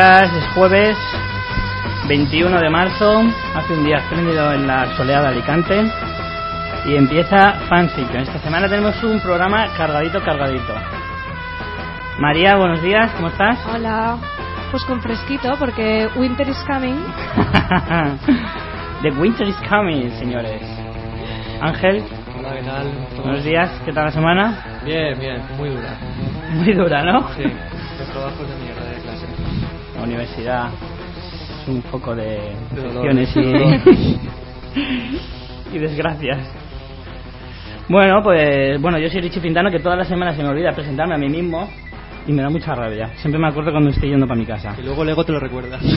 Días, es jueves 21 de marzo, hace un día espléndido en la soleada Alicante y empieza Fanfiction. Esta semana tenemos un programa cargadito, cargadito. María, buenos días, ¿cómo estás? Hola, pues con fresquito porque winter is coming. The winter is coming, señores. Ángel, Hola, ¿qué tal? buenos días, ¿qué tal la semana? Bien, bien, muy dura. Muy dura, ¿no? Sí, los trabajos de universidad es un foco de infecciones y, y desgracias. Bueno, pues bueno, yo soy Richie Pintano, que todas las semanas se me olvida presentarme a mí mismo y me da mucha rabia. Siempre me acuerdo cuando estoy yendo para mi casa. Y luego el ego te lo recuerda.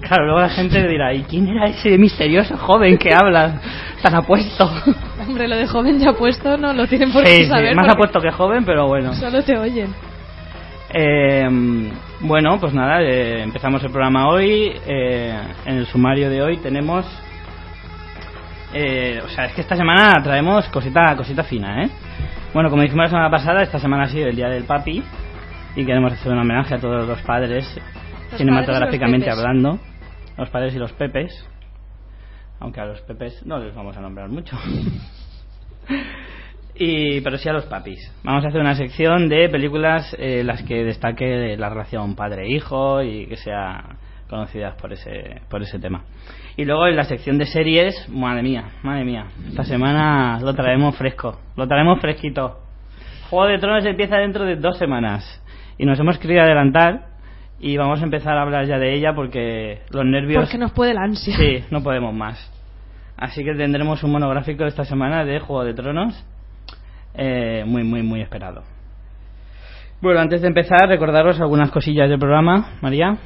Claro, luego la gente dirá, ¿y quién era ese misterioso joven que habla tan apuesto? Hombre, lo de joven ya puesto no lo tienen por qué Sí, sí, saber. más porque apuesto que joven, pero bueno. Solo te oyen. Eh, bueno, pues nada, eh, empezamos el programa hoy. eh, en el sumario de hoy tenemos. eh, o sea, es que esta semana traemos cosita, cosita fina, ¿eh? Bueno, como dijimos la semana pasada, esta semana ha sido el día del papi y queremos hacer un homenaje a todos los padres, cinematográficamente padres los hablando, los padres y los pepes, aunque a los pepes no les vamos a nombrar mucho. Y, pero sí a los papis. Vamos a hacer una sección de películas en las que destaque la relación padre-hijo y que sea conocidas por ese, por ese tema. Y luego en la sección de series, madre mía, madre mía, esta semana lo traemos fresco, lo traemos fresquito. Juego de Tronos empieza dentro de dos semanas y nos hemos querido adelantar y vamos a empezar a hablar ya de ella porque los nervios... Porque nos puede la ansia. Sí, no podemos más. Así que tendremos un monográfico esta semana de Juego de Tronos. Eh, muy, muy, muy esperado. Bueno, antes de empezar, recordaros algunas cosillas del programa. María.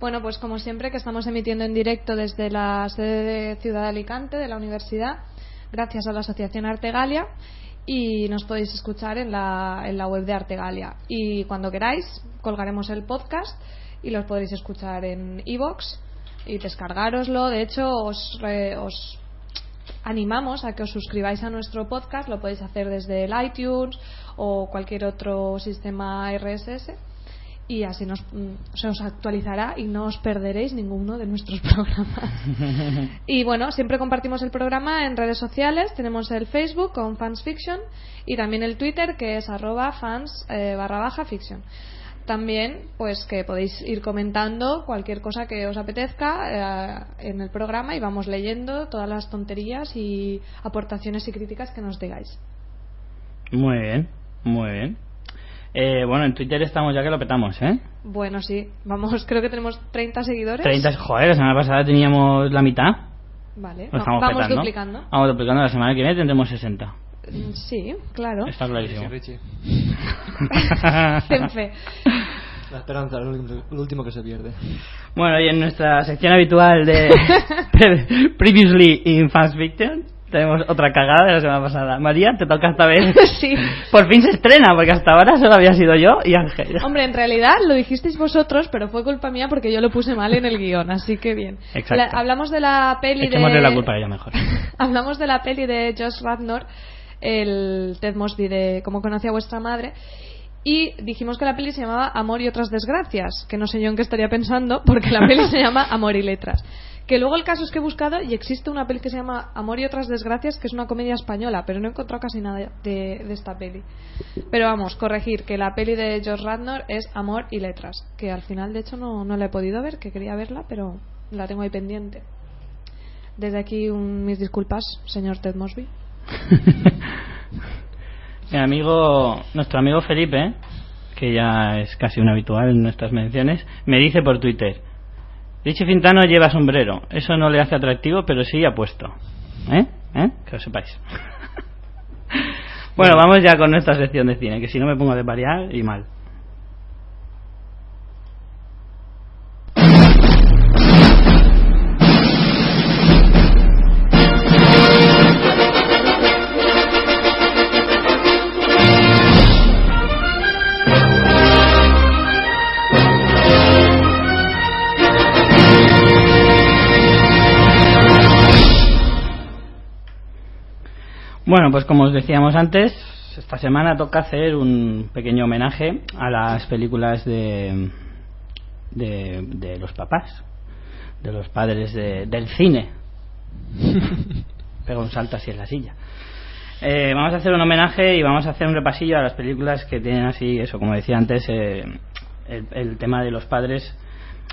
Bueno, pues como siempre que estamos emitiendo en directo desde la sede de Ciudad de Alicante, de la universidad, gracias a la Asociación Artegalia y nos podéis escuchar en la, en la web de Artegalia. Y cuando queráis, colgaremos el podcast y los podréis escuchar en iVoox y descargároslo. De hecho, os, re- os animamos a que os suscribáis a nuestro podcast. Lo podéis hacer desde el iTunes o cualquier otro sistema RSS y así nos, mm, se os actualizará y no os perderéis ninguno de nuestros programas. y bueno, siempre compartimos el programa en redes sociales. Tenemos el Facebook con Fans Fiction y también el Twitter que es arroba fans eh, barra baja fiction. También, pues que podéis ir comentando cualquier cosa que os apetezca eh, en el programa y vamos leyendo todas las tonterías y aportaciones y críticas que nos digáis. Muy bien, muy bien. Eh, bueno, en Twitter estamos ya que lo petamos, ¿eh? Bueno, sí, vamos, creo que tenemos 30 seguidores. 30, joder, la semana pasada teníamos la mitad. Vale, estamos vamos petando. duplicando. Vamos duplicando. La semana que viene tendremos 60. Mm, Sí, claro. Está clarísimo. Richie. Ten fe. La esperanza, lo último, lo último que se pierde. Bueno, y en nuestra sección habitual de Pre- Previously in Fans Fiction tenemos otra cagada de la semana pasada. María, te toca esta vez. Sí. Por fin se estrena, porque hasta ahora solo había sido yo y Ángel. Hombre, en realidad lo dijisteis vosotros, pero fue culpa mía porque yo lo puse mal en el guion, así que bien. Exacto. La- hablamos de la peli Echémosle de... la culpa a ella mejor. hablamos de la peli de Josh Radnor, el Ted Mosby de Cómo conocí a vuestra madre. Y dijimos que la peli se llamaba Amor y otras desgracias, que no sé yo en qué estaría pensando, porque la peli se llama Amor y letras. Que luego el caso es que he buscado y existe una peli que se llama Amor y otras desgracias, que es una comedia española, pero no he encontrado casi nada de, esta peli. Pero vamos, corregir, que la peli de George Radnor es Amor y letras, que al final de hecho no, no la he podido ver, que quería verla, pero la tengo ahí pendiente. Desde aquí un- mis disculpas, señor Ted Mosby. Mi amigo, nuestro amigo Felipe, que ya es casi un habitual en nuestras menciones, me dice por Twitter: Richie Fintano lleva sombrero. Eso no le hace atractivo, pero sí apuesto. ¿Eh? ¿Eh? Que lo sepáis. bueno, vamos ya con nuestra sección de cine, que si no me pongo de variar y mal. Bueno, pues como os decíamos antes, esta semana toca hacer un pequeño homenaje a las películas de, de, de los papás, de los padres de- del cine. Pega un salto así en la silla. Eh, vamos a hacer un homenaje y vamos a hacer un repasillo a las películas que tienen así, eso, como decía antes, eh, el, el tema de los padres.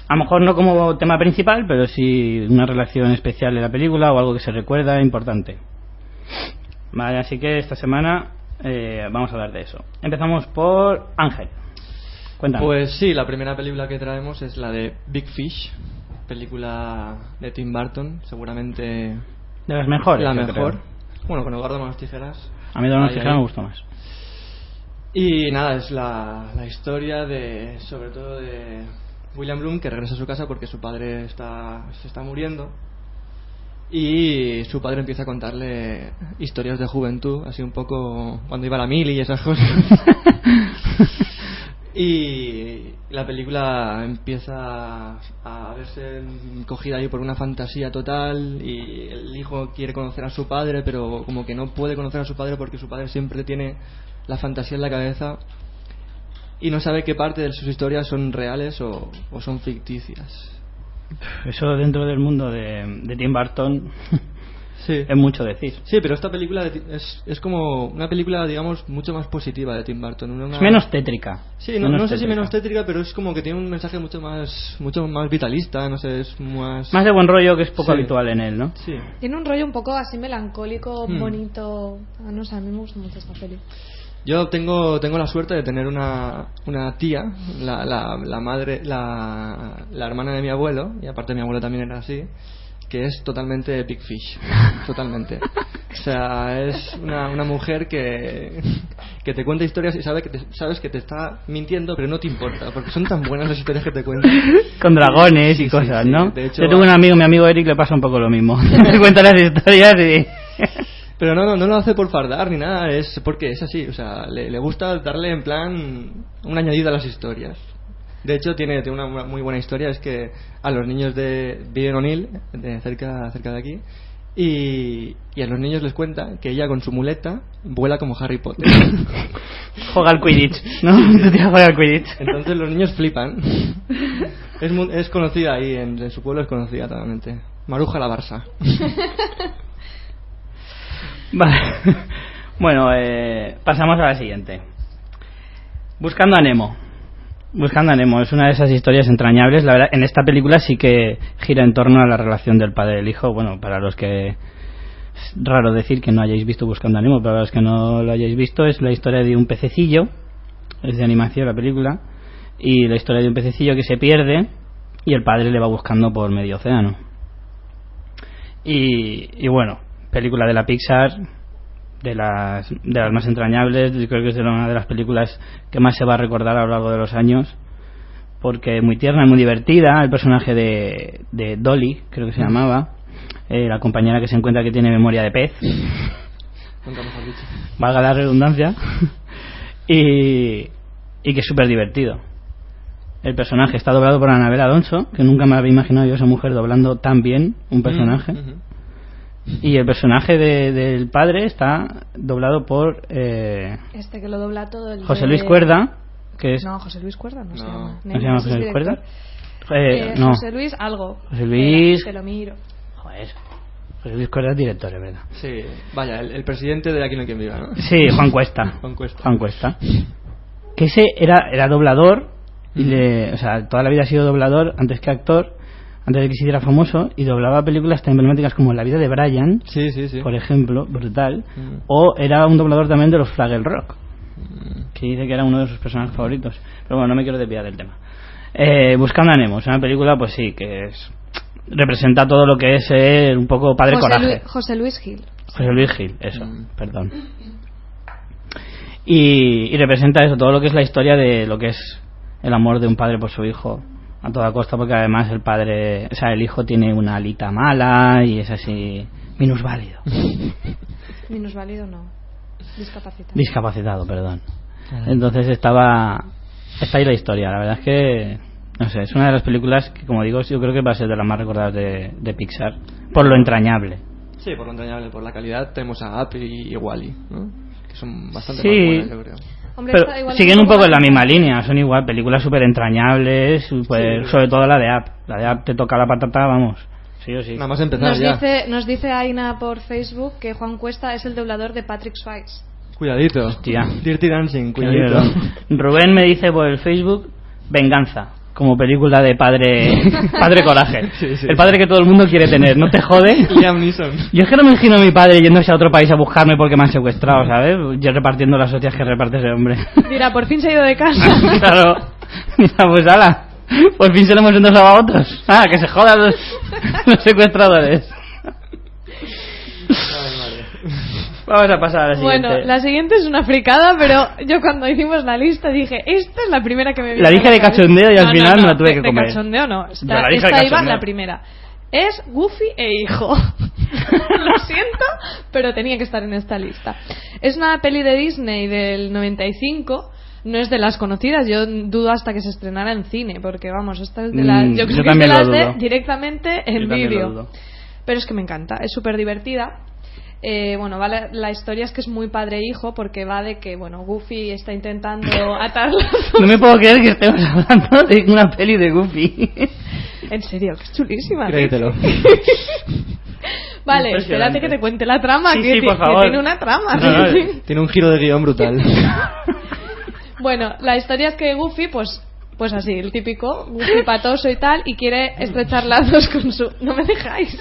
A lo mejor no como tema principal, pero sí una relación especial en la película o algo que se recuerda importante. Vale, así que esta semana eh, vamos a hablar de eso. Empezamos por Ángel. Cuéntame. Pues sí, la primera película que traemos es la de Big Fish, película de Tim Burton, seguramente de las mejores. la mejor. creo. Bueno, con Eduardo Manos Tijeras. A mí los Ahí, Tijeras me gustó más. Y nada, es la, la historia de, sobre todo de William Bloom, que regresa a su casa porque su padre está, se está muriendo. Y su padre empieza a contarle historias de juventud, así un poco cuando iba a la mili y esas cosas. y la película empieza a verse cogida ahí por una fantasía total y el hijo quiere conocer a su padre, pero como que no puede conocer a su padre porque su padre siempre tiene la fantasía en la cabeza y no sabe qué parte de sus historias son reales o, o son ficticias. Eso dentro del mundo de, de Tim Burton Sí. es mucho decir. Sí, pero esta película es, es como una película, digamos, mucho más positiva de Tim Burton. una- Es menos tétrica. Sí, no, Menos no sé si menos tétrica, pero es como que tiene un mensaje mucho más mucho más vitalista, no sé, es más... Más de buen rollo que es poco Sí. habitual en él, ¿no? Sí. Tiene un rollo un poco así melancólico, Hmm. bonito. Ah, no sé, a mí me gusta mucho esta peli. Yo tengo tengo la suerte de tener una, una tía, la, la, la madre, la, la hermana de mi abuelo, y aparte mi abuelo también era así, que es totalmente Big Fish, totalmente. O sea, es una, una mujer que, que te cuenta historias y sabe que te- sabes que te está mintiendo, pero no te importa, porque son tan buenas las historias que te cuenta. Con dragones Sí, y cosas, sí. ¿no? Hecho, Yo tengo un amigo, mi amigo Eric, le pasa un poco lo mismo. Le cuenta las historias y... Pero no, no, no lo hace por fardar ni nada, es porque es así, o sea, le, le gusta darle en plan un añadido a las historias. De hecho, tiene, tiene una muy buena historia, es que a los niños de Bien O'Neill, de cerca, cerca de aquí, y, y a los niños les cuenta que ella con su muleta vuela como Harry Potter. Juega al Quidditch, ¿no? Juega al Quidditch. Entonces los niños flipan. Es, mu- es conocida ahí, en, en su pueblo es conocida totalmente. Maruja la Barça. Vale. Bueno, eh, pasamos a la siguiente. Buscando a Nemo. Buscando a Nemo es una de esas historias entrañables. La verdad, en esta película sí que gira en torno a la relación del padre y el hijo. Bueno, para los que es raro decir que no hayáis visto Buscando a Nemo, para los que no lo hayáis visto es la historia de un pececillo. Es de animación la película y la historia de un pececillo que se pierde y el padre le va buscando por medio océano. Y, y bueno, película de la Pixar, de las, de las más entrañables, yo creo que es de una de las películas que más se va a recordar a lo largo de los años, porque es muy tierna, muy divertida, el personaje de, de Dolly, creo que se llamaba, eh, la compañera que se encuentra que tiene memoria de pez, valga la redundancia, y, y que es súper divertido. El personaje está doblado por Anabel Alonso, que nunca me había imaginado yo esa mujer doblando tan bien un personaje. Mm, ujú. Y el personaje de- del padre está doblado por eh, Este que lo dobla todo el José Luis Cuerda, que es... No, José Luis Cuerda no, se No. llama. ¿No se llama José Luis. Cuerda? Eh, Eh, no, José Luis algo. José Luis- Te lo miro. joder, José Luis Cuerda es director, es verdad. Sí, vaya, el, el presidente de Aquí no hay quien viva, ¿no? Sí, Juan Cuesta. Juan Cuesta. Juan Cuesta. Que ese era, era doblador, y le, o sea, toda la vida ha sido doblador antes que actor, antes de que se hiciera famoso, y doblaba películas tan emblemáticas como La vida de Brian, Sí, sí, sí. por ejemplo, brutal, Mm. o era un doblador también de los Flagel Rock, que dice que era uno de sus personajes favoritos. Pero bueno, no me quiero desviar del tema. Eh, Buscando a Nemo, es una película, pues sí, que es, representa todo lo que es ser un poco padre José, coraje. Luis, José Luis Gil. José Luis Gil, eso, Mm. perdón. Y, y representa eso, todo lo que es la historia de lo que es el amor de un padre por su hijo a toda costa, porque además el padre, o sea, el hijo tiene una alita mala y es así minusválido, Minusválido no. Discapacitado. discapacitado, perdón. Entonces estaba, está ahí la historia, la verdad es que, no sé, es una de las películas que, como digo, yo creo que va a ser de las más recordadas de, de Pixar, por lo entrañable. Sí, por lo entrañable, por la calidad tenemos a Up y, y Wally, ¿no? Que son bastante Sí. más buenas, yo creo. Hombre, Pero siguen un poco en la misma línea, son igual, películas súper entrañables, Sí. sobre todo la de App. La de App te toca la patata, vamos. Sí o sí. Nada más empezar Nos ya. dice, nos dice Aina por Facebook que Juan Cuesta es el doblador de Patrick Swayze. Cuidadito. Hostia. Dirty Dancing, cuidadito. Rubén me dice por el Facebook Venganza, como película de padre padre coraje. Sí, sí. El padre que todo el mundo quiere tener, ¿no te jode? Liam Neeson. Yo es que no me imagino a mi padre yéndose a otro país a buscarme porque me han secuestrado, ¿sabes? Yo repartiendo las hostias que reparte ese hombre. Dirá, por fin se ha ido de casa. claro. Mira, pues ala. Por fin se lo hemos endosado a otros. Ah, que se jodan los, los secuestradores. Vamos a pasar a la siguiente. Bueno, la siguiente es una fricada, pero yo cuando hicimos la lista dije, esta es la primera que me vino La dije de cachondeo y al No, final no, me la no, tuve de- que de comer. cachondeo no, esta, la de esta iba la primera. Es Goofy e hijo. Lo siento, pero tenía que estar en esta lista. Es una peli de Disney del 95. No es de las conocidas, yo dudo hasta que se estrenara en cine, porque vamos, esta es de las. Mm, yo creo yo que es de las de directamente en vídeo. Pero es que me encanta, es súper divertida. Eh, bueno, vale, la historia es que es muy padre e hijo porque va de que, bueno, Goofy está intentando atar No me puedo creer que estemos hablando de una peli de Goofy. En serio, que es chulísima. Créetelo. vale, espérate que te cuente la trama, Sí, que, sí, por que favor. tiene una trama. No, no, Tiene un giro de guion brutal. bueno, la historia es que Goofy, pues, pues así, el típico, Goofy patoso y tal, y quiere estrechar lazos con su... No me dejáis.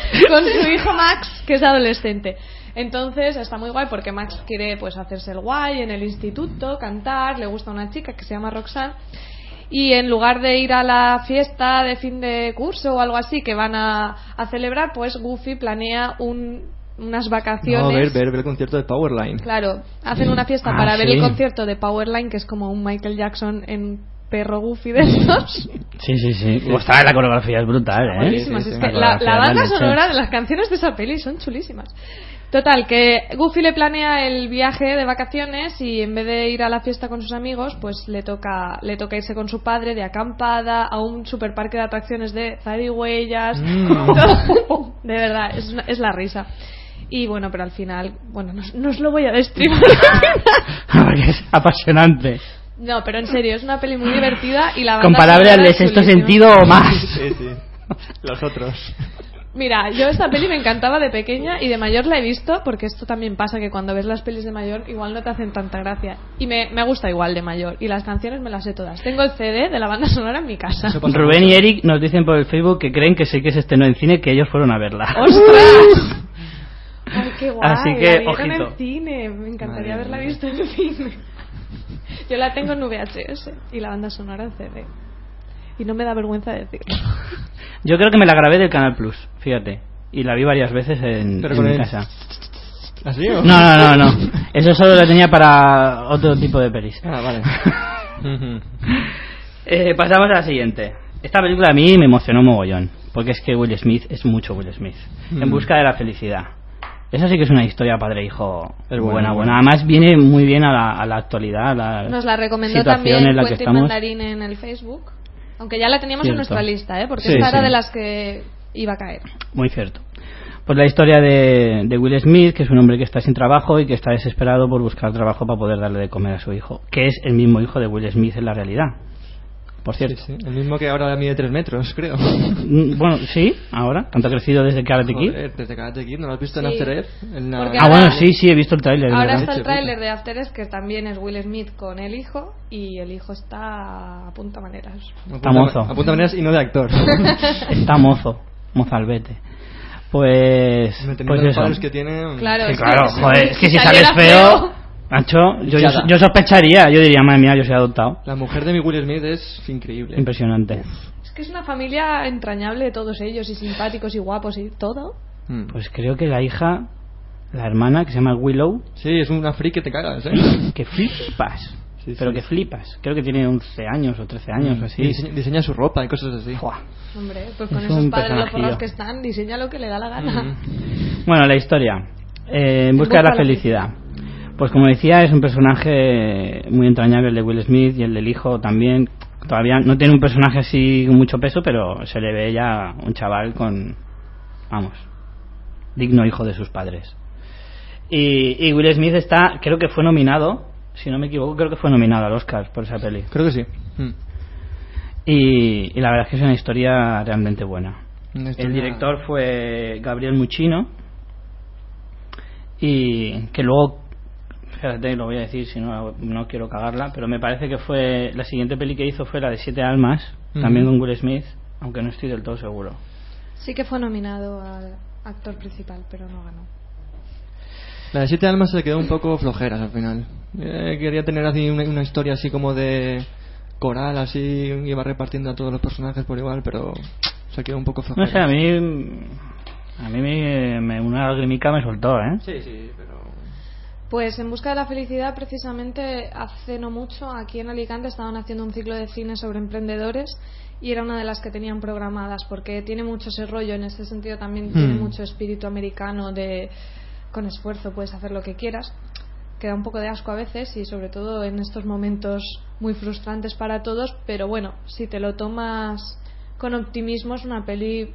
con su hijo Max, que es adolescente. Entonces está muy guay porque Max quiere pues hacerse el guay en el instituto, cantar, le gusta una chica que se llama Roxanne y en lugar de ir a la fiesta de fin de curso o algo así que van a, a celebrar, pues Goofy planea un- unas vacaciones. No, ver, ver, ver el concierto de Powerline. Claro, hacen una fiesta Ah, para ver el concierto de Powerline, que es como un Michael Jackson en perro Goofy de estos. Sí, sí, sí. Ostras, la coreografía es brutal, ¿eh? Buenísimas, sí, es sí. que La la, es banda sonora de las canciones de esa peli son chulísimas. Total, que Goofy le planea el viaje de vacaciones y en vez de ir a la fiesta con sus amigos, pues le toca, le toca irse con su padre de acampada a un super parque de atracciones de zarigüeyas. Mm. de verdad, es, una- es la risa. Y bueno, pero al final, bueno, no, no os lo voy a destripar. Porque es apasionante. No, pero en serio, es una peli muy divertida y la banda Comparable al de sexto sentido o más. Sí, sí. Los otros. Mira, yo esta peli me encantaba de pequeña y de mayor la he visto porque esto también pasa que cuando ves las pelis de mayor igual no te hacen tanta gracia. Y me, me gusta igual de mayor y las canciones me las sé todas. Tengo el CD de la banda sonora en mi casa. Rubén y Eric nos dicen por el Facebook que creen que sí que se estrenó en cine, que ellos fueron a verla. ¡Ostras! ¡Ay, qué guay! Así que, la ojito. en cine. Me encantaría Madre haberla visto en cine. Yo la tengo en VHS y la banda sonora en CD. Y no me da vergüenza decirlo. Yo creo que me la grabé del Canal Plus, fíjate. Y la vi varias veces en, Pero en con mi casa. ¿Así o? No, no, no, no. Eso solo la tenía para otro tipo de pelis. Ah, vale. Eh, pasamos a la siguiente. Esta película a mí me emocionó mogollón, porque es que Will Smith es mucho Will Smith. En Mm. busca de la felicidad. Esa sí que es una historia padre-hijo buena, buena. Además viene muy bien a la, a la actualidad, a la Nos la recomendó también en la que Quentin estamos. Mandarín en el Facebook. Aunque ya la teníamos Cierto. en nuestra lista, ¿eh? porque Sí, esta era de las que iba a caer. Muy cierto. Pues la historia de, de Will Smith, que es un hombre que está sin trabajo y que está desesperado por buscar trabajo para poder darle de comer a su hijo, que es el mismo hijo de Will Smith en la realidad. Por cierto. Sí, sí. El mismo que ahora mide 3 metros, creo. Mm, Bueno, sí, ahora, tanto ha crecido desde Karate Kid. Joder, desde Karate Kid, ¿no lo has visto en Sí. After Earth? En la- Porque Ah, bueno, sí, sí, he visto el tráiler. Ahora está el tráiler de After Earth, que también es Will Smith con el hijo, y el hijo está a punta maneras. Apunta- mozo. Apunta maneras y no de actor. Está mozo, mozalbete. Pues, pues eso. que tiene... Claro, Sí, es claro, que, joder, es que si sales feo, Nacho, yo, yo, yo sospecharía, yo diría, madre mía, yo soy adoptado. La mujer de mi Will Smith es increíble. Impresionante. Es que es una familia entrañable todos ellos, y simpáticos y guapos y todo. Mm. Pues creo que la hija, la hermana, que se llama Willow, Sí, es una freak que te cagas, ¿eh? que flipas. Sí, pero sí. que flipas. Creo que tiene 11 años o 13 años o así. Y diseña, diseña su ropa y cosas así. Hombre, pues con Es esos padres los personajillo. forrados que están, diseña lo que le da la gana. Mm. Bueno, la historia. Eh, en busca de la felicidad. Pues como decía, es un personaje muy entrañable el de Will Smith y el del hijo también. Todavía no tiene un personaje así con mucho peso, pero se le ve ya un chaval con, vamos, digno hijo de sus padres. Y, y Will Smith está, creo que fue nominado, si no me equivoco, creo que fue nominado al Oscar por esa peli. Creo que sí. Mm. Y, y la verdad es que es una historia realmente buena. El director fue Gabriel Muchino y que luego fíjate lo voy a decir si no no quiero cagarla pero me parece que fue la siguiente peli que hizo fue la de Siete Almas Ujú. también con Will Smith aunque no estoy del todo seguro Sí que fue nominado al actor principal, pero no ganó. La de Siete Almas se quedó un poco flojeras al final. Eh, quería tener así una, una historia así como de coral, así, iba repartiendo a todos los personajes por igual, pero se quedó un poco no flojera. sé a mí a mí me, me- una lagrimica me soltó eh Sí, sí, pero... Pues en busca de la felicidad, precisamente hace no mucho, aquí en Alicante estaban haciendo un ciclo de cine sobre emprendedores y era una de las que tenían programadas porque tiene mucho ese rollo, en este sentido también tiene Hmm. mucho espíritu americano de con esfuerzo puedes hacer lo que quieras. Queda un poco de asco a veces y sobre todo en estos momentos muy frustrantes para todos, pero bueno, si te lo tomas con optimismo es una peli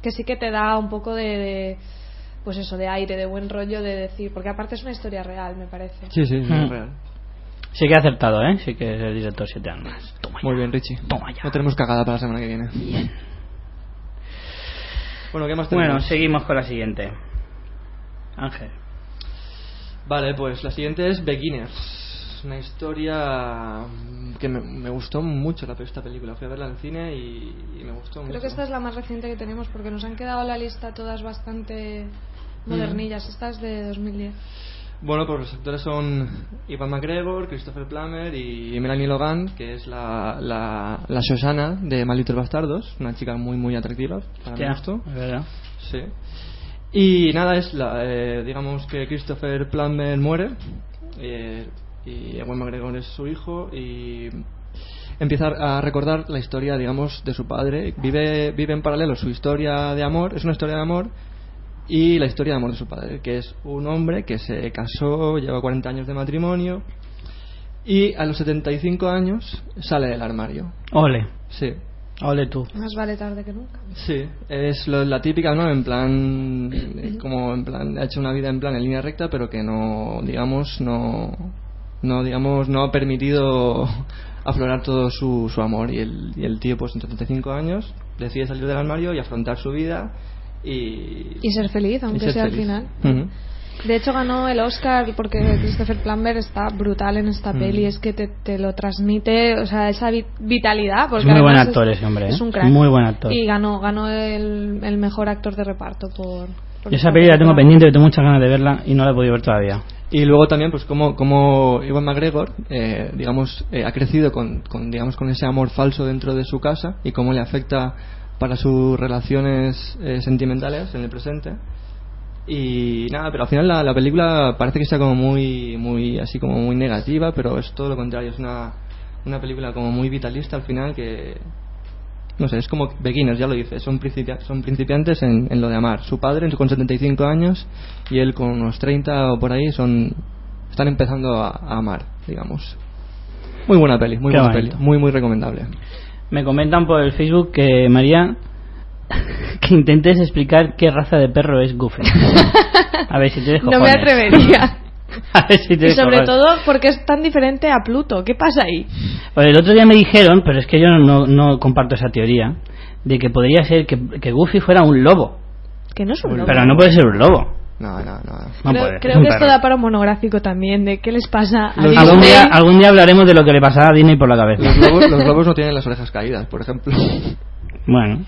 que sí que te da un poco de, de, pues eso de aire de buen rollo de decir porque aparte es una historia real me parece Sí, sí, sí, Mm. es real. sí que ha acertado eh sí que es el director Siete Almas toma Muy ya. bien, Richie. Toma ya. No tenemos cagada para la semana que viene. Bien. Bueno, ¿qué más bueno tenemos? seguimos con la siguiente Ángel Vale, pues la siguiente es Beginners. Una historia que me, me gustó mucho la, esta película. Fui a verla en el cine y, y me gustó mucho. creo que esta es la más reciente que tenemos porque nos han quedado en la lista todas bastante modernillas esta es de 2010 Bueno, pues los actores son Ivan McGregor, Christopher Plummer y Melanie Logan, que es la, la, la Shoshana de Malditos Bastardos, una chica muy, muy atractiva, para mi gusto. es verdad Sí. Y nada, es la, eh, digamos que Christopher Plummer muere eh, y Ewan McGregor es su hijo y empieza a recordar la historia, digamos, de su padre. Vive, vive en paralelo su historia de amor, es una historia de amor y la historia de amor de su padre, que es un hombre que se casó, lleva 40 años de matrimonio y a los 75 años sale del armario. ole Sí. ole tú más vale tarde que nunca Sí, es lo- la típica, ¿no? En plan, como en plan, ha hecho una vida en plan en línea recta, pero que no, digamos, no, no, digamos, no ha permitido aflorar todo su, su amor. Y el, y el tío, pues en 75 años, decide salir del armario y afrontar su vida y... y ser feliz aunque ser sea al final. De hecho ganó el Oscar porque Christopher Plummer está brutal en esta Mm. peli, es que te, te lo transmite, o sea, esa vi- vitalidad. Porque Es muy buen actor ese hombre, Es ¿eh? un crack. Muy buen actor. Y ganó, ganó el, el mejor actor de reparto por... por esa peli la tengo pendiente, tengo muchas ganas de verla y no la he podido ver todavía. Y luego también, pues, como, como Ivan McGregor, eh, digamos, eh, ha crecido con, con, digamos, con ese amor falso dentro de su casa y cómo le afecta para sus relaciones eh, sentimentales en el presente. Y nada, pero al final la, la película parece que está como muy, muy, así como muy negativa, pero es todo lo contrario, es una, una película como muy vitalista al final que, no sé, es como beginners, ya lo dice, son, principia- son principiantes en, en lo de amar. Su padre con 75 años y él con unos 30 o por ahí son están empezando a, a amar, digamos. Muy buena peli, muy Qué buena bonito. peli, muy muy recomendable. Me comentan por el Facebook que María que intentes explicar qué raza de perro es Goofy. A ver si te dejo. No me atrevería. A ver si Y sobre joder. todo porque es tan diferente a Pluto. ¿Qué pasa ahí? Pues el otro día me dijeron, pero es que yo no, no comparto esa teoría, de que podría ser que, que Goofy fuera un lobo. Que no es un lobo. Pero no puede ser un lobo. No, no, no. No creo es creo un que esto da para un monográfico también de qué les pasa a Los- Disney. Algún día, algún día hablaremos de lo que le pasaba a Disney por la cabeza. Los lobos, los lobos no tienen las orejas caídas, por ejemplo. Bueno,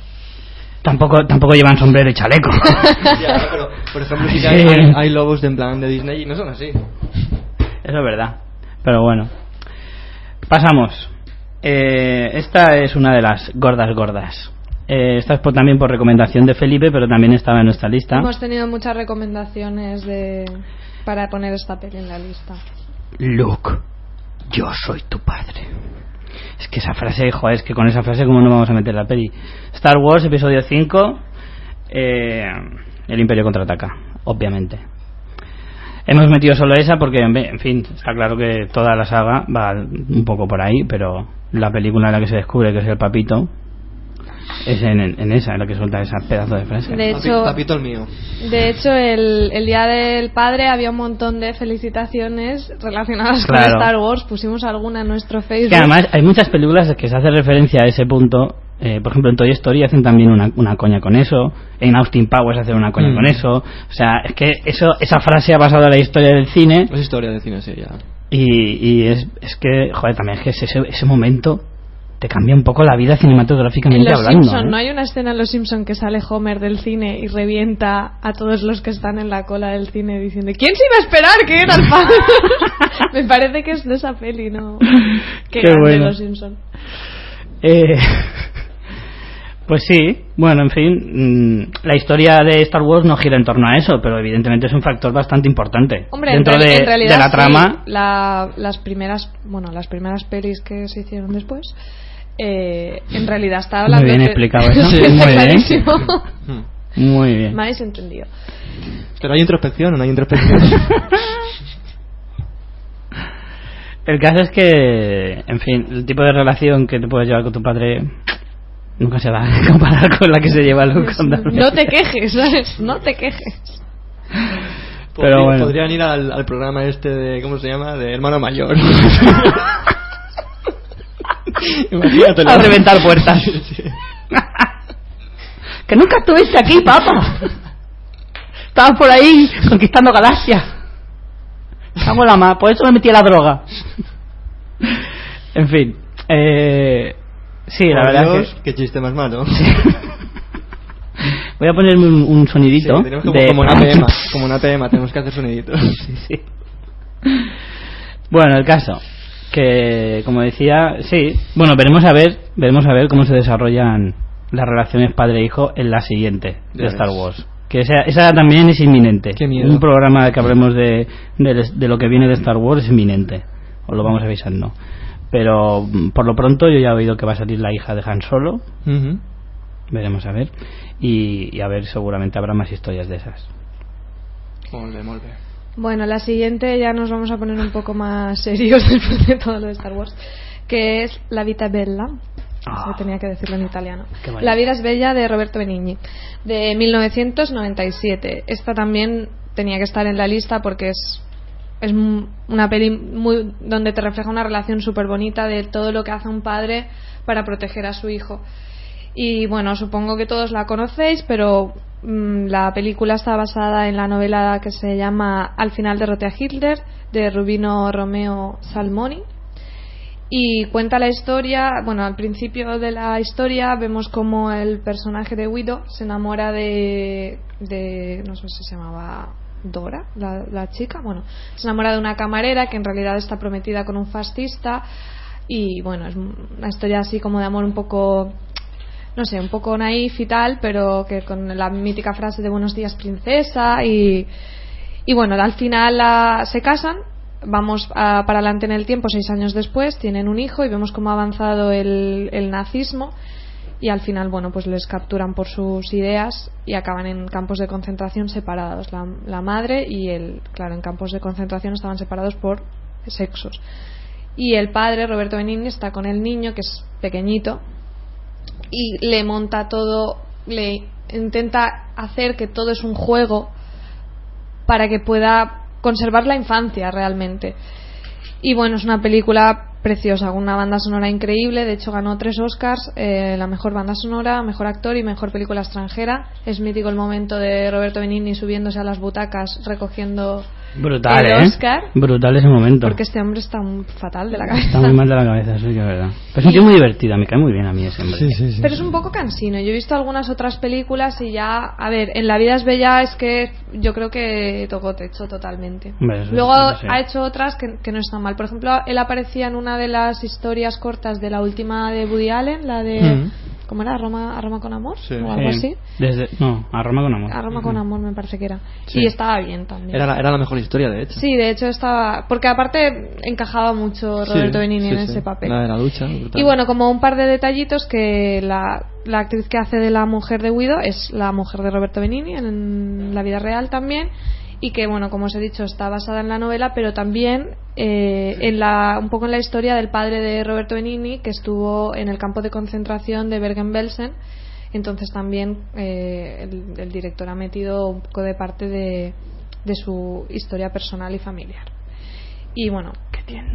tampoco, tampoco llevan sombrero y chaleco. Ya, pero, por ejemplo, sí que hay, Sí. hay- hay lobos de en plan de Disney y no son así. Eso es verdad. Pero bueno. Pasamos. Eh, esta es una de las gordas gordas. Eh, esta es por- también por recomendación de Felipe, pero también estaba en nuestra lista. Hemos tenido muchas recomendaciones de para poner esta peli en la lista. Luke, yo soy tu padre. Es que esa frase, joder, es que con esa frase, ¿cómo no vamos a meter la peli? Star Wars, episodio 5, eh, El Imperio contraataca, obviamente. Hemos metido solo esa porque, en fin, está claro que toda la saga va un poco por ahí, pero la película en la que se descubre que es el papito es en, en esa, en la que suelta esa pedazo de frase. De hecho, papito el mío. de hecho el, el día del padre había un montón de felicitaciones relacionadas Claro. con Star Wars. Pusimos alguna en nuestro Facebook. Que además hay muchas películas que se hace referencia a ese punto. eh, por ejemplo, en Toy Story hacen también una, una coña con eso. En Austin Powers hacen una coña Mm. con eso. O sea, es que eso, esa frase ha pasado a la historia del cine. Es historia de cine, sí, ya. Y, y es, es que, joder, también es que ese, ese momento te cambia un poco la vida en cinematográficamente Los hablando. Simpson, ¿eh? ¿no hay una escena en Los Simpson que sale Homer del cine y revienta a todos los que están en la cola del cine diciendo ¿Quién se iba a esperar que era el padre? Me parece que es de esa peli, ¿no? Qué, Qué grande bueno. Los Simpson. Eh, pues sí, bueno, en fin, mm, la historia de Star Wars no gira en torno a eso, pero evidentemente es un factor bastante importante Hombre, dentro en, de, en realidad de la sí, trama. la- las primeras, bueno, las primeras pelis que se hicieron después, eh, en realidad está hablando. bien de- explicado eso. Sí, Muy bien. Muy bien. Me habéis entendido. Pero hay introspección o no hay introspección. El caso es que, en fin, el tipo de relación que te puedes llevar con tu padre nunca se va a comparar con la que se lleva Luke con Darth No te quejes, ¿sabes? No te quejes. Pero Podría- bueno. Podrían ir al, al programa este de, ¿cómo se llama? De hermano mayor. Imagínatelo. A reventar puertas. que nunca estuviste aquí, papá. Estabas por ahí conquistando galaxias. Cago la ma, por eso me metí a la droga. en fin. Eh, sí, la Por verdad Dios, es qué chiste más malo. que... Voy a ponerme un, un Sí, sonidito. tenemos de... como una APM, como una APM, tenemos que hacer soniditos. Sí, sí. Bueno, el caso que como decía, sí, bueno, veremos a ver, veremos a ver cómo se desarrollan las relaciones padre-hijo en la siguiente de Star. Wars. Que esa, esa también es inminente. Qué miedo. Un programa que hablemos de, de, de lo que viene de Star Wars es inminente. Os lo vamos avisando. Pero mm, por lo pronto yo ya he oído que va a salir la hija de Han Solo. Veremos a ver. Y, y a ver, seguramente habrá más historias de esas. Molve, molve. Bueno, la siguiente ya nos vamos a poner un poco más serios después de todo lo de Star Wars, que es La Vita Bella. Ah. Yo tenía que decirlo en italiano. La vida es bella de Roberto Benigni, de 1997. Esta también tenía que estar en la lista porque es es una peli muy donde te refleja una relación súper bonita de todo lo que hace un padre para proteger a su hijo. Y bueno, supongo que todos la conocéis, pero mm, la película está basada en la novela que se llama Al final derroté a Hitler, de Rubino Romeo Salmoni. Y cuenta la historia, bueno, al principio de la historia vemos como el personaje de Guido se enamora de, de no sé si se llamaba Dora, la, la chica, bueno, se enamora de una camarera que en realidad está prometida con un fascista y bueno, es una historia así como de amor un poco no sé, un poco naif y tal, pero que con la mítica frase de buenos días princesa y, y bueno, al final se casan, vamos para adelante en el tiempo, seis años después, tienen un hijo y vemos cómo ha avanzado el nazismo y al final, bueno, pues les capturan por sus ideas y acaban en campos de concentración separados. La, la madre y el, claro, en campos de concentración estaban separados por sexos. Y el padre, Roberto Benigni, está con el niño, que es pequeñito, y le monta todo le intenta hacer que todo es un juego para que pueda conservar la infancia realmente. Y bueno, es una película preciosa, una banda sonora increíble. De hecho, ganó tres Oscars: eh, la mejor banda sonora, mejor actor y mejor película extranjera. Es mítico el momento de Roberto Benigni subiéndose a las butacas recogiendo Brutal, el ¿eh? Brutal ese momento. Porque este hombre está muy fatal de la cabeza. Está muy mal de la cabeza, sí que es verdad. Pero es un tío muy divertido, me cae muy bien a mí ese hombre. Sí, sí, sí. Pero es un poco cansino. Yo he visto algunas otras películas y ya, a ver, en La vida es bella es que yo creo que tocó techo totalmente. Hombre, Luego ha hecho otras que, que no están mal. Por ejemplo, él aparecía en una de las historias cortas de la última de Woody Allen, la de Mm. ¿Cómo era? Roma, a Roma con amor Sí. o algo Sí, así. Desde, no, a Roma con amor. A Roma con amor me parece que era. Sí. Y estaba bien también. Era la, era la mejor historia, de hecho. Sí, de hecho estaba porque aparte encajaba mucho Roberto Sí, Benigni sí, en sí. ese papel. La de la ducha. brutal. Y bueno, como un par de detallitos que la, la actriz que hace de la mujer de Guido es la mujer de Roberto Benigni en la vida real también y que bueno, como os he dicho, está basada en la novela, pero también eh, en la un poco en la historia del padre de Roberto Benigni que estuvo en el campo de concentración de Bergen-Belsen. Entonces también eh, el, el director ha metido un poco de parte de, de su historia personal y familiar. Y bueno,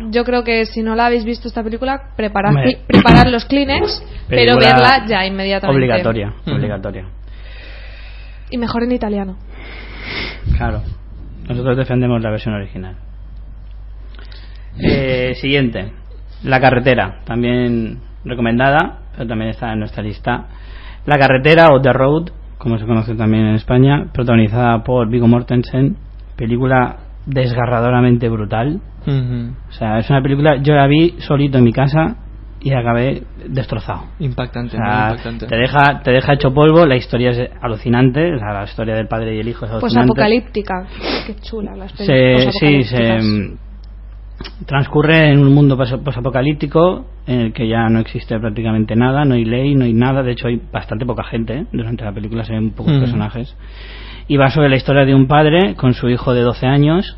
yo creo que si no la habéis visto esta película, preparad, Hombre. preparad los Kleenex, pero verla ya inmediatamente. Obligatoria, obligatoria. Y mejor en italiano. Claro. Nosotros defendemos la versión original. Eh, siguiente. La carretera. También recomendada, pero también está en nuestra lista. La carretera o The Road, como se conoce también en España, protagonizada por Viggo Mortensen. Película desgarradoramente brutal. O sea, es una película, yo la vi solito en mi casa y acabé destrozado. Impactante, muy sea, impactante. te deja, te deja hecho polvo, la historia es alucinante, o sea, la historia del padre y el hijo es Pues alucinante. apocalíptica. Qué chula las se, películas. sí, se transcurre en un mundo pos- posapocalíptico en el que ya no existe prácticamente nada, no hay ley, no hay nada, de hecho hay bastante poca gente, ¿eh? durante la película se ven pocos Mm. personajes. Y va sobre la historia de un padre con su hijo de 12 años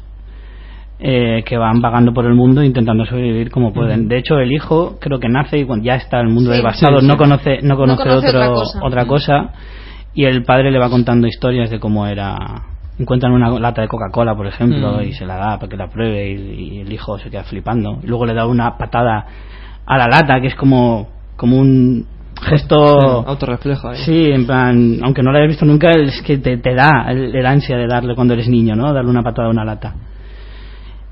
eh, que van vagando por el mundo intentando sobrevivir como pueden. De hecho, el hijo creo que nace y cuando ya está el mundo Sí, devastado, sí, sí. no conoce, no conoce, conoce otro- otra cosa. otra cosa. Y el padre le va contando historias de cómo era. Encuentran una lata de Coca-Cola por ejemplo y se la da para que la pruebe y, y el hijo se queda flipando. Y luego le da una patada a la lata que es como como un gesto Autorreflejo ahí. sí en plan aunque no lo hayas visto nunca es que te, te da el, el ansia de darle cuando eres niño no darle una patada a una lata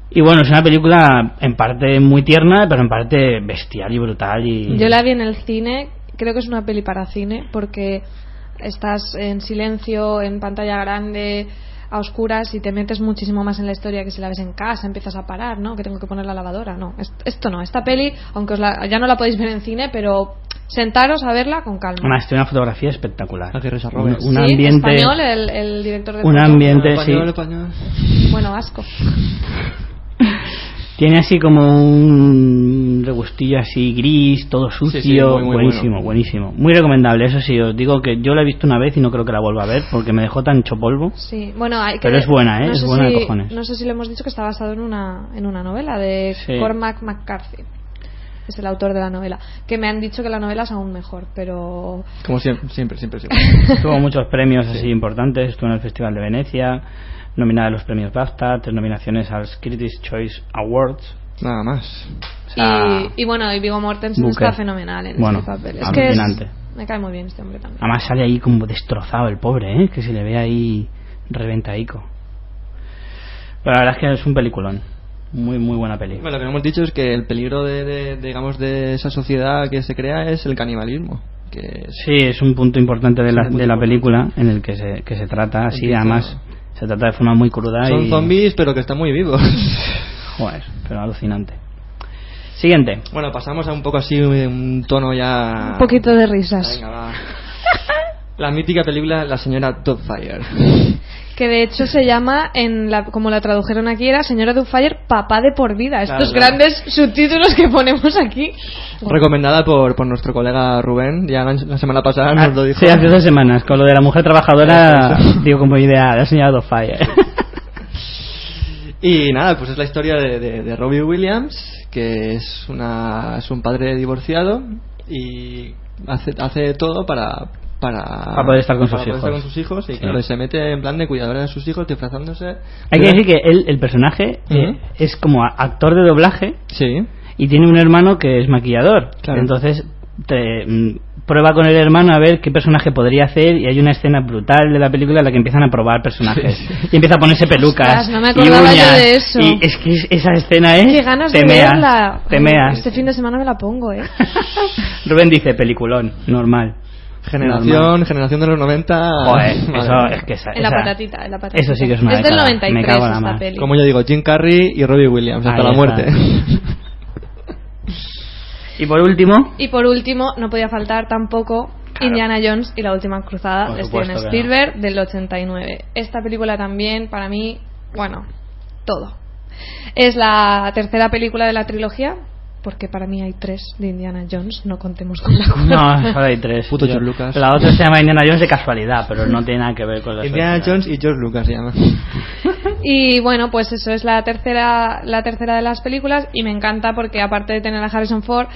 y bueno es una película en parte muy tierna pero en parte bestial y brutal y Yo la vi en el cine, creo que es una peli para cine, porque estás en silencio, en pantalla grande, a oscuras y te metes muchísimo más en la historia que si la ves en casa, empiezas a parar, ¿no? Que tengo que poner la lavadora, no. Est- Esto no, esta peli, aunque os la- ya no la podéis ver en cine, pero sentaros a verla con calma. Además, tiene una fotografía espectacular. Rosa un, un Sí, ambiente. español, el, el director de Un ambiente, sí. Español. Bueno, asco. Tiene así como un regustillo así gris, todo sucio. Sí, sí, muy, muy buenísimo, bueno. buenísimo. Muy recomendable, eso sí, os digo que yo la he visto una vez y no creo que la vuelva a ver porque me dejó tan hecho polvo. Sí, bueno, hay que Pero es buena, ¿eh? no Es sé buena de si- cojones. No sé si le hemos dicho que está basado en una, en una novela de Sí. Cormac McCarthy. Es el autor de la novela. Que me han dicho que la novela es aún mejor, pero. Como siempre, siempre, siempre. siempre. Tuvo muchos premios así importantes, estuvo en el Festival de Venecia, nominada a los premios BAFTA, tres nominaciones a los Critics' Choice Awards. Nada más. O sea, y, y bueno, y Vigo Mortensen Booker. está fenomenal en Bueno, este papel. Es que es- me cae muy bien este hombre también. Además sale ahí como destrozado el pobre, ¿eh? que se le ve ahí reventaico. Pero la verdad es que es un peliculón. Muy, muy buena peli. Bueno, lo que hemos dicho es que el peligro de, de- digamos, de esa sociedad que se crea es el canibalismo. Que es- Sí, es un punto importante de la, de la importante. película en el que se, que se trata así, además se trata de forma muy cruda Son y... zombies, pero que están muy vivos. Joder, pero alucinante. Siguiente. bueno, pasamos a un poco así, un tono ya. Un poquito de risas. Venga, va. La mítica película La señora Topfire. Que de hecho se llama, en la, como la tradujeron aquí, era Señora Doubtfire, papá de por vida. Estos Claro, claro. grandes subtítulos que ponemos aquí. Recomendada por, por nuestro colega Rubén. Ya la, la semana pasada nos lo dijo. Sí, hace dos semanas, con lo de la mujer trabajadora, digo como idea, la señora Fire. Y nada, pues es la historia de, de, de Robbie Williams, que es, una, es un padre divorciado y hace, hace todo para, para, Para poder estar con sus poder estar hijos. con sus hijos y Sí. claro, y se mete en plan de cuidadora de sus hijos disfrazándose Hay que decir que él, el personaje eh, es como actor de doblaje sí y tiene un hermano que es maquillador. Claro. Entonces te, mm, prueba con el hermano a ver qué personaje podría hacer y hay una escena brutal de la película en la que empiezan a probar personajes y empieza a ponerse pelucas Ostras, no me y acordaba yo uñas de eso. y es que es- esa escena es Qué ganas te de meas, verla. te Ay, meas. Este fin de semana me la pongo, ¿eh? Rubén dice peliculón normal generación Normal. generación de los 90 Joder, eso es que esa, En la esa- patatita, en la patatita. eso sí que es una Es del década. 93 me cago en la esta mar. peli. como yo digo Jim Carrey y Robbie Williams hasta Ahí la está. muerte y por último Y por último, no podía faltar tampoco Claro. Indiana Jones y la última cruzada Por de supuesto Steven que no. Spielberg del 89. Esta película también, para mí, bueno, todo. Es la tercera película de la trilogía, porque para mí hay tres de Indiana Jones, no contemos con la cuarta. no solo hay tres Puto George Lucas. la otra se llama Indiana Jones de casualidad pero no tiene nada que ver con la Indiana. Jones y George Lucas se llama Y bueno, pues eso es la tercera, la tercera de las películas y me encanta porque aparte de tener a Harrison Ford,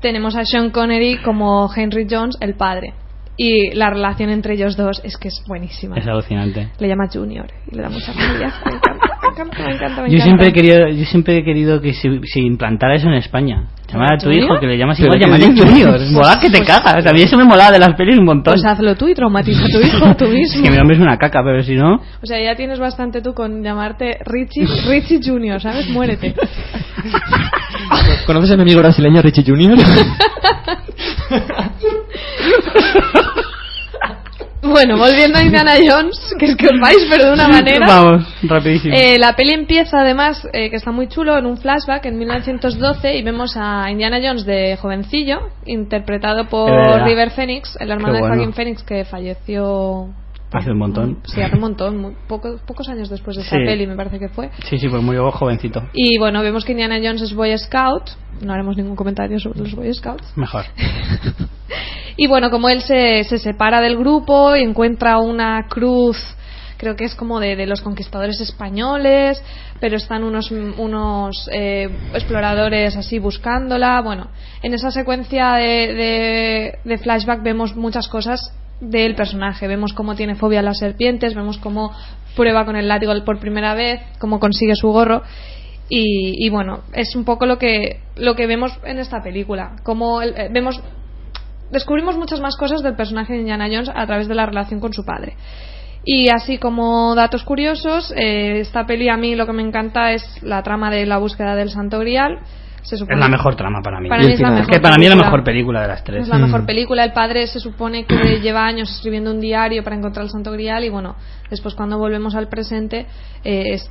tenemos a Sean Connery como Henry Jones, el padre. Y la relación entre ellos dos es que es buenísima. es alucinante Le llama Junior y le da mucha rabia. Me encanta, encanta, me encanta. me Yo encanta. siempre he querido, yo siempre he querido que se, se implantara eso en España. Llamar a tu ¿Junior? hijo que le llamas ¿Pero igual, qué llamarle dices? Junior. Mola que te Pues- cagas. A mí eso me molaba de las pelis un montón. Pues hazlo tú y traumatiza a tu hijo tú es mismo. que mi nombre es una caca, pero si no, O sea, ya tienes bastante tú con llamarte Richie, Richie Junior, ¿sabes? Muérete. ¿conoces a mi amigo brasileño Richie Jr.? Bueno, volviendo a Indiana Jones, que es que os vais, pero de una manera. vamos, rapidísimo. Eh, la peli empieza además, eh, que está muy chulo, en un flashback en 1912 y vemos a Indiana Jones de jovencillo, interpretado por. River Phoenix, el hermano Qué de bueno. Joaquín Phoenix que falleció Hace un montón. Sí, hace un montón, muy pocos, pocos años después de esta Sí. peli me parece que fue. Sí, sí, pues muy jovencito. Y bueno, vemos que Indiana Jones es Boy Scout, no haremos ningún comentario sobre los Boy Scouts. Mejor. Y bueno, como él se, se separa del grupo y encuentra una cruz, creo que es como de, de los conquistadores españoles, pero están unos, unos eh, exploradores así buscándola. Bueno, en esa secuencia de, de- flashback vemos muchas cosas del personaje. Vemos cómo tiene fobia a las serpientes, vemos cómo prueba con el látigo por primera vez, cómo consigue su gorro. Y, y bueno, es un poco lo que, lo que vemos en esta película. Como el- eh, vemos descubrimos muchas más cosas del personaje de Indiana Jones a través de la relación con su padre. Y así como datos curiosos, eh, esta peli a mí lo que me encanta es la trama de la búsqueda del Santo Grial. Se supone Es la mejor trama para mí. Para es la que para mí es la película. mejor película de las tres. Es la mejor Mm. película. El padre se supone que lleva años escribiendo un diario para encontrar el Santo Grial y bueno, después cuando volvemos al presente eh, es-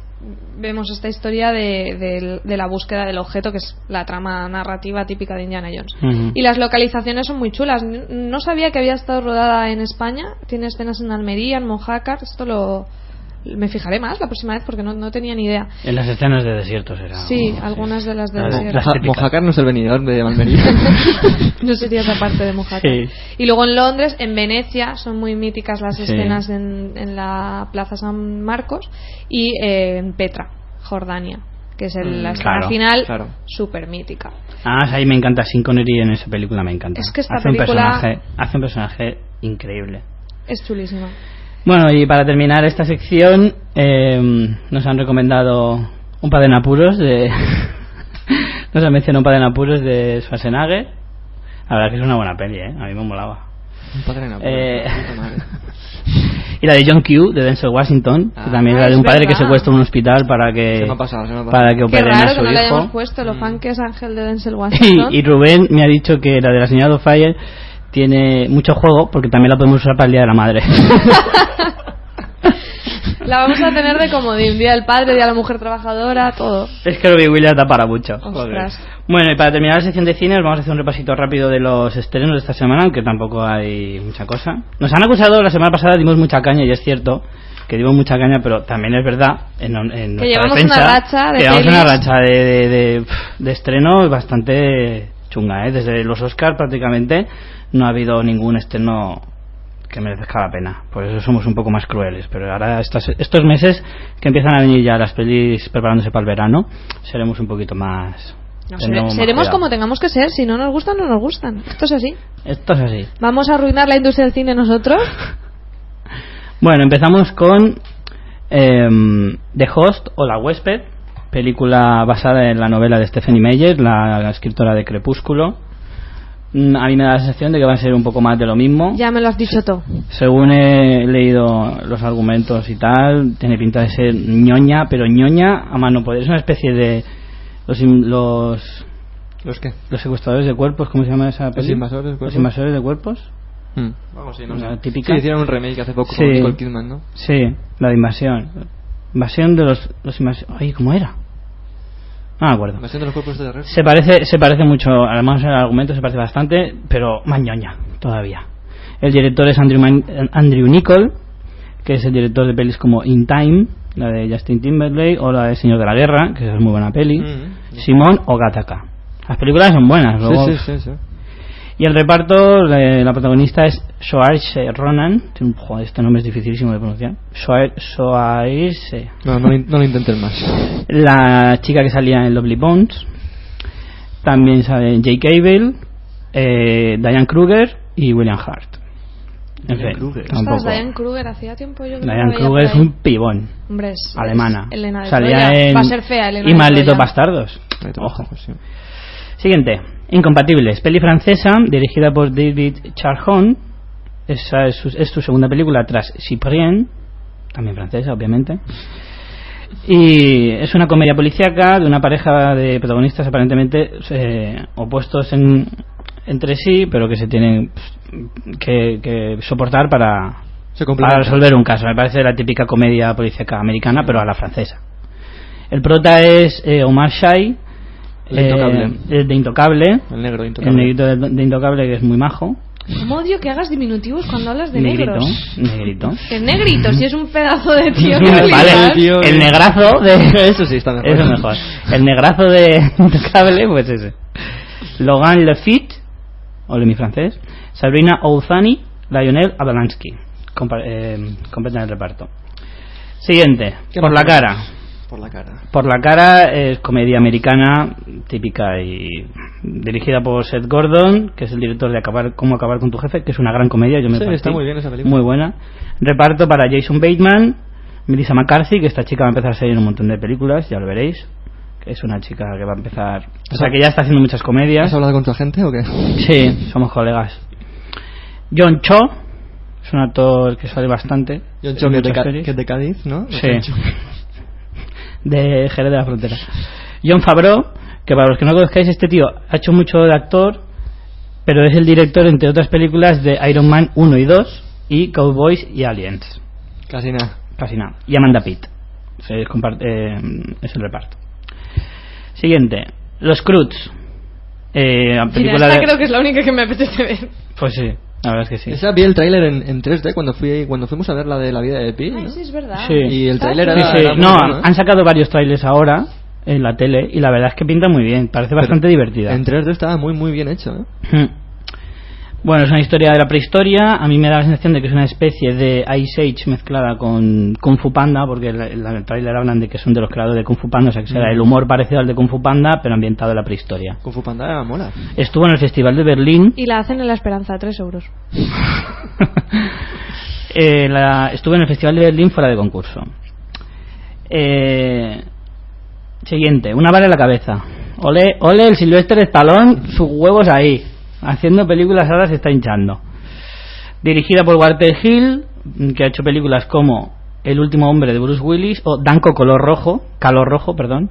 vemos esta historia de, de- de la búsqueda del objeto, que es la trama narrativa típica de Indiana Jones. Y las localizaciones son muy chulas. N- No sabía que había estado rodada en España. Tiene escenas en Almería, en Mojácar. Esto lo me fijaré más la próxima vez porque no, no tenía ni idea. En las escenas de desierto será. Sí, o- algunas de las de Las- desierto. las Moja- típicas. Mojácar no es el venidor de Almería. no sería esa parte de Mojácar. Sí. Y luego en Londres, en Venecia, son muy míticas las Sí. escenas en, en la Plaza San Marcos y eh, en Petra, Jordania, que es el- la escena claro, final claro. súper mítica. Además, ahí me encanta Sin Connery en esa película, me encanta. Es que esta hace película- Un personaje, hace un personaje increíble. Es chulísima. Bueno, y para terminar esta sección, eh, nos han recomendado un par de apuros de. nos han mencionado un par de apuros de Schwarzenegger. La verdad que es una buena peli, ¿eh? A mí me molaba. Un padre en apuro, Eh. Y la de John Q, de Denzel Washington, que Ah. también Ah, era de es un padre que verdad. secuestra un hospital para que. Se me ha pasado, se me ha pasado. Para que Qué operen a raro su que no le hijo. hayamos puesto lo fan que es Ángel de Denzel Y, Washington. y Rubén me ha dicho que la de la señora Fire tiene mucho juego porque también la podemos usar para el Día de la Madre. La vamos a tener de comodín, Día del Padre, Día de la Mujer Trabajadora, todo. es que Robbie Williams da para mucho. Ostras. Bueno, y para terminar la sección de cines vamos a hacer un repasito rápido de los estrenos de esta semana, aunque tampoco hay mucha cosa. Nos han acusado, la semana pasada dimos mucha caña y es cierto que dimos mucha caña, pero también es verdad en, en nuestra llevamos defensa, una racha de que llevamos una racha de, de, de, de estreno bastante chunga, ¿eh? Desde los Oscars prácticamente no ha habido ningún estreno que merezca la pena. Por eso somos un poco más crueles. Pero ahora estas- estos meses que empiezan a venir ya las pelis preparándose para el verano, seremos un poquito más No, seremos cuidado. como tengamos que ser. Si no nos gustan, no nos gustan. Esto es así. Esto es así. ¿Vamos a arruinar la industria del cine nosotros? Bueno, empezamos con em, The Host o La Huésped, película basada en la novela de Stephanie Meyer, la, la escritora de Crepúsculo. Mm, A mí me da la sensación de que va a ser un poco más de lo mismo. Ya me lo has dicho todo. Según he leído los argumentos y tal, tiene pinta de ser ñoña, pero ñoña a mano poder. Es una especie de los los, ¿Los qué? los secuestradores de cuerpos, ¿cómo se llama esa película? invasores de Los cuerpos. invasores de cuerpos. Hmm. Algo así, no La sé. típica. Sí, hicieron un remake hace poco Sí. con Nicole Kidman, ¿no? Sí, la de invasión. Invasión de los, los invas- Oye, ¿cómo era? No me acuerdo. Invasión de los cuerpos de Se parece, se parece mucho, además el argumento se parece bastante, pero más ñoña todavía. El director es Andrew, Man- Andrew Nichol, que es el director de pelis como In Time, la de Justin Timberlake, o la de Señor de la Guerra, que es muy buena peli. Mm. Simón o Gattaca. Las películas son buenas. luego- sí, sí, sí. Y el reparto, eh, la protagonista es Saoirse Ronan. Joder, este nombre es dificilísimo de pronunciar. Saoir- Saoirse. No, no, no lo intenten más. La chica que salía en Lovely Bones. También sale Jake Abel, eh, Diane Kruger y William Hart. En Diane fin, Kruger. tampoco. Diane Kruger hacía tiempo yo que la Diane Kruger es un pibón. Hombre, es, Alemana. es Elena de Salía Troya. en Va a ser fea Elena Y de Malditos. Bastardos. Ojo. bajo, sí. Siguiente, Incompatibles, peli francesa dirigida por David Charhon. Esa es su, es su segunda película tras Cyprien, también francesa, obviamente. Y es una comedia policíaca de una pareja de protagonistas aparentemente eh, opuestos en- entre sí, pero que se tienen que, que soportar para, Se para resolver un caso. Me parece la típica comedia policíaca americana, pero a la francesa. El prota es eh, Omar Shai, de Intocable. eh, el de Intocable, El negro el intocable. negrito de, de Intocable que es muy majo. ¿Cómo odio que hagas diminutivos cuando hablas de negrito, negros? negrito. Que negrito, si es un pedazo de tío. que vale, tío. el negrazo de... Eso sí está mejor. Eso es mejor. El negrazo de Intocable, pues ese. Logan Lafitte, o de mi francés. Sabrina Ouzani, Lionel Abalansky. Compa- eh, completan el reparto. Siguiente, ¿Qué por la cara. Por la cara. Por la cara es comedia americana típica y dirigida por Seth Gordon, que es el director de Acabar, Cómo acabar con tu jefe, que es una gran comedia. Yo me Sí, partí. está muy bien esa película. Muy buena. Reparto para Jason Bateman, Melissa McCarthy, que esta chica va a empezar a salir en un montón de películas, ya lo veréis. Que es una chica que va a empezar. O sea, que ya está haciendo muchas comedias. ¿Has hablado con tu agente o qué? Sí, somos colegas. John Cho, es un actor que sale bastante. John Cho, que es de Cádiz, ¿no? Sí. De Jerez de la Frontera. John Favreau, que para los que no conozcáis, este tío ha hecho mucho de actor, pero es el director, entre otras películas, de Iron Man 1 y 2 y Cowboys y Aliens. Casi nada. Casi nada. Y Amanda Pitt. Se comparte- eh, es el reparto. Siguiente. Los Croods. Eh, la Mira, película esta de- creo que es la única que me apetece ver. Pues sí, la verdad es que sí. Esa vi el tráiler en, en 3D cuando fui cuando fuimos a ver la de la vida de Pi. Ay, ¿no? sí, es verdad. Sí. Y el tráiler era, era No, bueno, ¿eh? han sacado varios trailers ahora en la tele y la verdad es que pinta muy bien. Parece bastante Pero divertida. En 3D estaba muy muy bien hecho, ¿eh? Bueno, es una historia de la prehistoria. A mí me da la sensación de que es una especie de Ice Age mezclada con Kung Fu Panda, porque en el trailer hablan de que son de los creadores de Kung Fu Panda, o sea que será el humor parecido al de Kung Fu Panda, pero ambientado en la prehistoria. Kung Fu Panda era mola. Estuvo en el Festival de Berlín. Y la hacen en la esperanza, 3 euros. Eh, la- estuve en el Festival de Berlín fuera de concurso. Eh, siguiente, una bala en la cabeza. Ole, ole el Silvestre Stallone, sus huevos ahí. Haciendo películas ahora se está hinchando. Dirigida por Walter Hill, que ha hecho películas como El último hombre de Bruce Willis o Danco Color Rojo, Calor Rojo, perdón.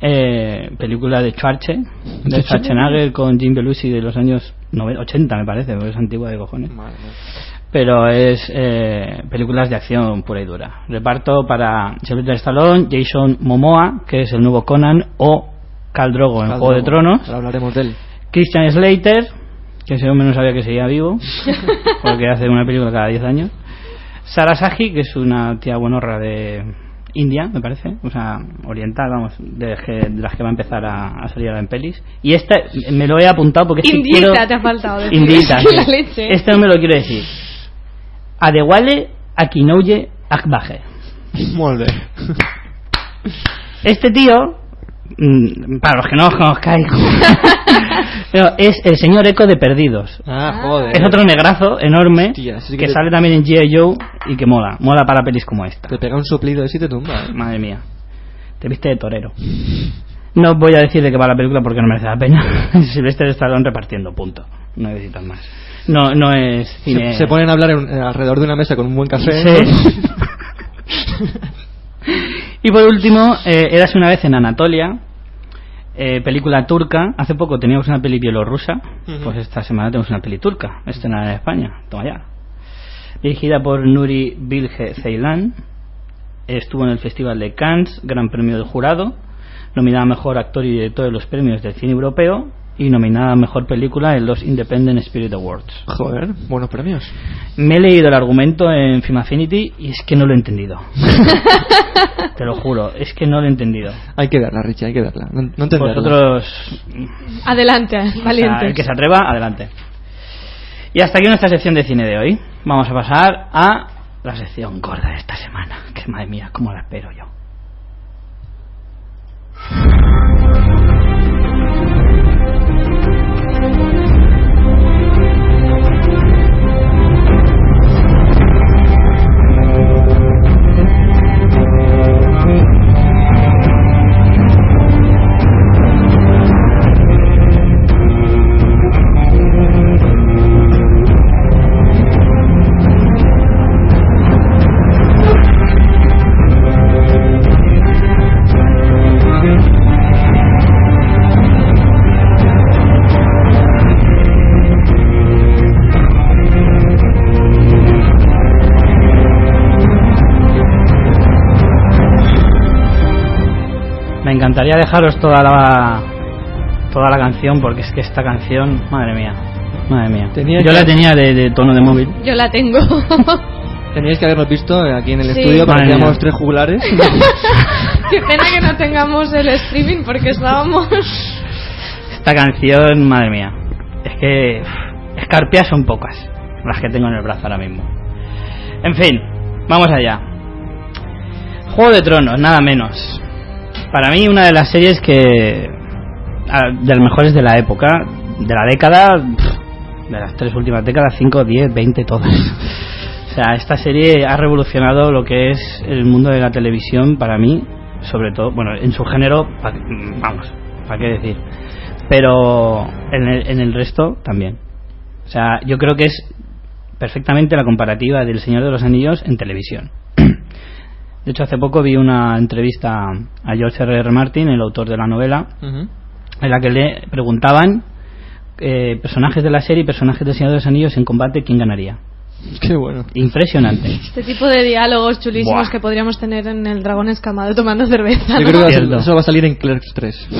Eh, película de Schwarze, de Schwarzenegger con Jim Belushi de los años 90, 80 me parece, porque es antigua de cojones Madre pero es eh, películas de acción pura y dura. Reparto para Sylvester Stallone, Jason Momoa, que es el nuevo Conan, o Khal Drogo en Juego de Tronos, hablaremos de él. Christian Slater, que ese hombre no sabía que seguía vivo, porque hace una película cada 10 años, Sara Saji, que es una tía buenorra de India, me parece, o sea, oriental, vamos, de, las que- de las que va a empezar a, a salir ahora en pelis. Y esta me lo he apuntado porque es que Indita quiero- te ha faltado decir. Indita, sí. la leche. Este no me lo quiero decir. Adewale Akinouye Akbaje. Molt bé. Este tío para los que no os conozcáis, no, es el señor Eco de Perdidos. Ah, joder. Es otro negrazo enorme Hostia, sí que, sale también en G.I. Joe y que mola. Mola para pelis como esta. Te pega un soplido y te tumba. Madre mía. Te viste de torero. No voy a decir de qué va la película porque no merece la pena. Silvestre Stallone repartiendo, punto. No necesitas más. No, no es cine. Se, se ponen a hablar en- alrededor de una mesa con un buen café. Sí. y por último, eh, Érase una vez en Anatolia, eh, película turca. Hace poco teníamos una peli bielorrusa, pues esta semana tenemos una peli turca, estrenada en España. Toma ya. Dirigida por Nuri Bilge Ceylan. Estuvo en el Festival de Cannes, Gran Premio del Jurado, nominada a Mejor Actor y Director de los Premios del Cine Europeo y nominada a Mejor Película en los Independent Spirit Awards. Joder, buenos premios. Me he leído el argumento en Film Affinity y es que no lo he entendido. Te lo juro, es que no lo he entendido. Hay que verla, Richie, hay que verla. No, no entenderla. Vosotros, Adelante, o sea, valientes. el que se atreva, adelante. Y hasta aquí nuestra sección de cine de hoy. Vamos a pasar a la sección gorda de esta semana. Que madre mía, cómo la espero yo. Encantaría dejaros toda la toda la canción porque es que esta canción, madre mía, madre mía. Tenía yo que- la tenía de, de tono de móvil. Yo la tengo. Teníais que habernos visto aquí en el Sí. estudio, parecíamos mía. tres jugulares. Qué pena que no tengamos el streaming porque estábamos. Esta canción, madre mía, es que escarpias son pocas las que tengo en el brazo ahora mismo. En fin, vamos allá. Juego de Tronos, nada menos. Para mí una de las series que de las mejores de la época, de la década, de las tres últimas décadas, 5, 10, 20, todas. O sea, esta serie ha revolucionado lo que es el mundo de la televisión para mí, sobre todo, bueno, en su género, vamos, ¿para qué decir? Pero en el, en el resto también. O sea, yo creo que es perfectamente la comparativa del Señor de los Anillos en televisión. De hecho, hace poco vi una entrevista a George R. R. Martin, el autor de la novela, en la que le preguntaban eh, personajes de la serie y personajes Señor de los Anillos en combate, ¿quién ganaría? Qué bueno. Impresionante. Este tipo de diálogos chulísimos Buah. que podríamos tener en el dragón escamado tomando cerveza. Yo ¿no? creo que Cierto. eso va a salir en Clerks 3.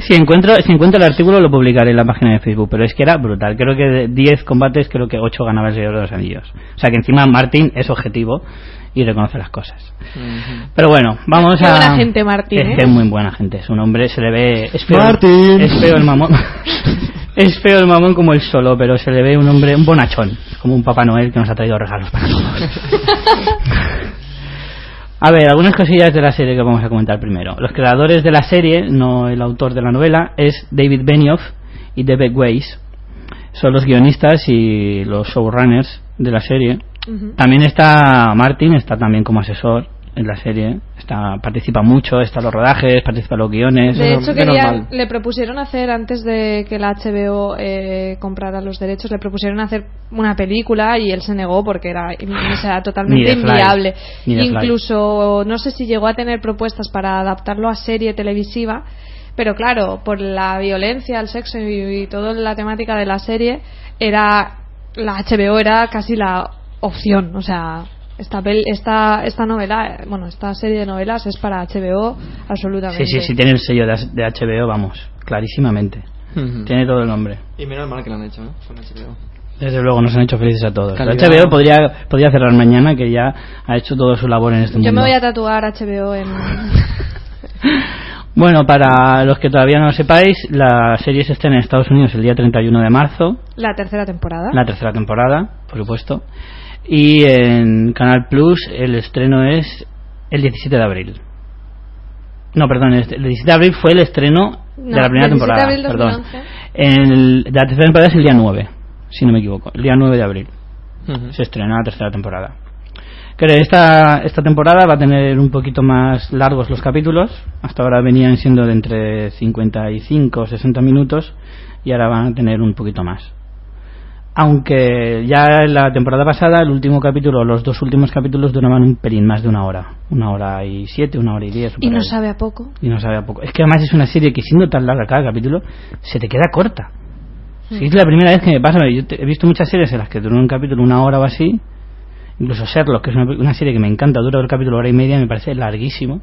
Si encuentro, si encuentro el artículo lo publicaré en la página de Facebook, pero es que era brutal. Creo que de 10 combates, creo que 8 ganaba el Señor de los Anillos. O sea que encima Martin es objetivo y reconoce las cosas. Pero bueno, vamos Qué a... buena gente, Martín, Es ¿eh? que es muy buena gente, es un hombre, se le ve... Es feo, Martín. Es feo el mamón. es feo el mamón como el solo, pero se le ve un hombre, un bonachón, como un Papá Noel que nos ha traído regalos para todos. A ver, algunas cosillas de la serie que vamos a comentar primero. Los creadores de la serie, no el autor de la novela, es David Benioff y David Weiss. Son los guionistas y los showrunners de la serie. También está Martin, está también como asesor en la serie. Está, participa mucho, está en los rodajes, participa en los guiones. De hecho, le propusieron hacer, antes de que la HBO eh, comprara los derechos, le propusieron hacer una película y él se negó porque era, o sea, Ni totalmente inviable. Incluso, no sé si llegó a tener propuestas para adaptarlo a serie televisiva, pero claro, por la violencia, el sexo y, y toda la temática de la serie, era la HBO era casi la opción, o sea, esta, pel- esta, esta novela, eh, bueno, esta serie de novelas es para HBO absolutamente. Sí, sí, sí, tiene el sello de, de HBO, vamos, clarísimamente. Ujú. Tiene todo el nombre. Y menos mal que lo han hecho, ¿eh? Con HBO. Desde luego, nos han hecho felices a todos. Calidad. HBO podría, podría cerrar mañana, que ya ha hecho todo su labor en este Yo mundo. me voy a tatuar HBO en. Bueno, para los que todavía no lo sepáis, la serie se estrena en Estados Unidos el día 31 de marzo, la tercera temporada. la tercera temporada, por supuesto. Y en Canal Plus el estreno es el 17 de abril. No, perdón, el 17 de abril fue el estreno de la primera 17 de temporada. abril perdón. 2011. El, de la tercera temporada es el día 9, si no me equivoco. El día 9 de abril se estrena la tercera temporada. Creo que esta, esta temporada va a tener un poquito más largos los capítulos. Hasta ahora venían siendo de entre 55 o 60 minutos y ahora van a tener un poquito más. Aunque ya en la temporada pasada, el último capítulo, los dos últimos capítulos duraban un pelín más de una hora. Una hora y siete, una hora y diez. Y no ahí. sabe a poco. Y no sabe a poco. Es que además es una serie que siendo tan larga cada capítulo, se te queda corta. Si es la primera vez que me pasa, yo te- he visto muchas series en las que duran un capítulo una hora o así, incluso Sherlock, que es una, una serie que me encanta, dura el capítulo hora y media, me parece larguísimo,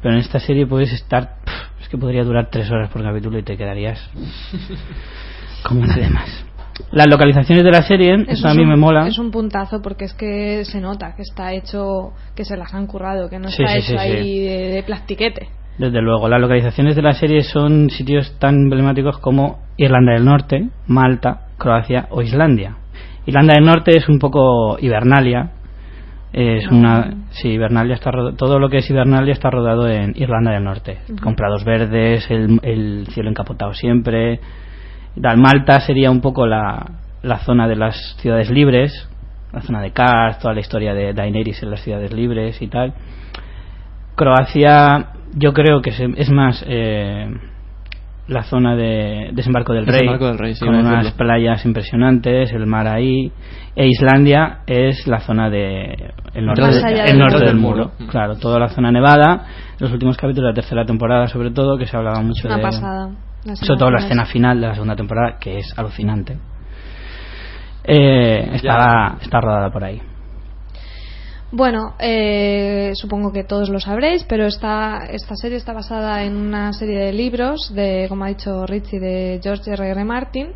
pero en esta serie puedes estar, pff, es que podría durar tres horas por capítulo y te quedarías como una de más. Las localizaciones de la serie, eso, Eso a mí un- me mola. Es un puntazo porque es que se nota que está hecho, que se las han currado, que no Sí, está sí, hecho sí, ahí de, de plastiquete. Desde luego, las localizaciones de la serie son sitios tan emblemáticos como Irlanda del Norte, Malta, Croacia o Islandia. Irlanda del Norte es un poco Hibernalia. Es una, sí, Hibernalia está todo lo que es Hibernalia está rodado en Irlanda del Norte. Con prados verdes, el, el cielo encapotado siempre. Tal, Malta sería un poco la, la zona de las ciudades libres, la zona de Kars, toda la historia de Daenerys en las ciudades libres y tal. Croacia, yo creo que es más eh, la zona de desembarco del rey, Desembarco del Rey, sí, con unas decirlo. playas impresionantes, el mar ahí. E Islandia es la zona de el norte, de- el del norte muro. del muro. Claro, toda la zona nevada. Los últimos capítulos de la tercera temporada, sobre todo, que se hablaba mucho Una de pasada. Sobre todo la escena final de la segunda temporada, que es alucinante. Eh, está, está rodada por ahí. Bueno, eh, supongo que todos lo sabréis, pero esta, esta serie está basada en una serie de libros de, como ha dicho Richie, de George R. R. Martin.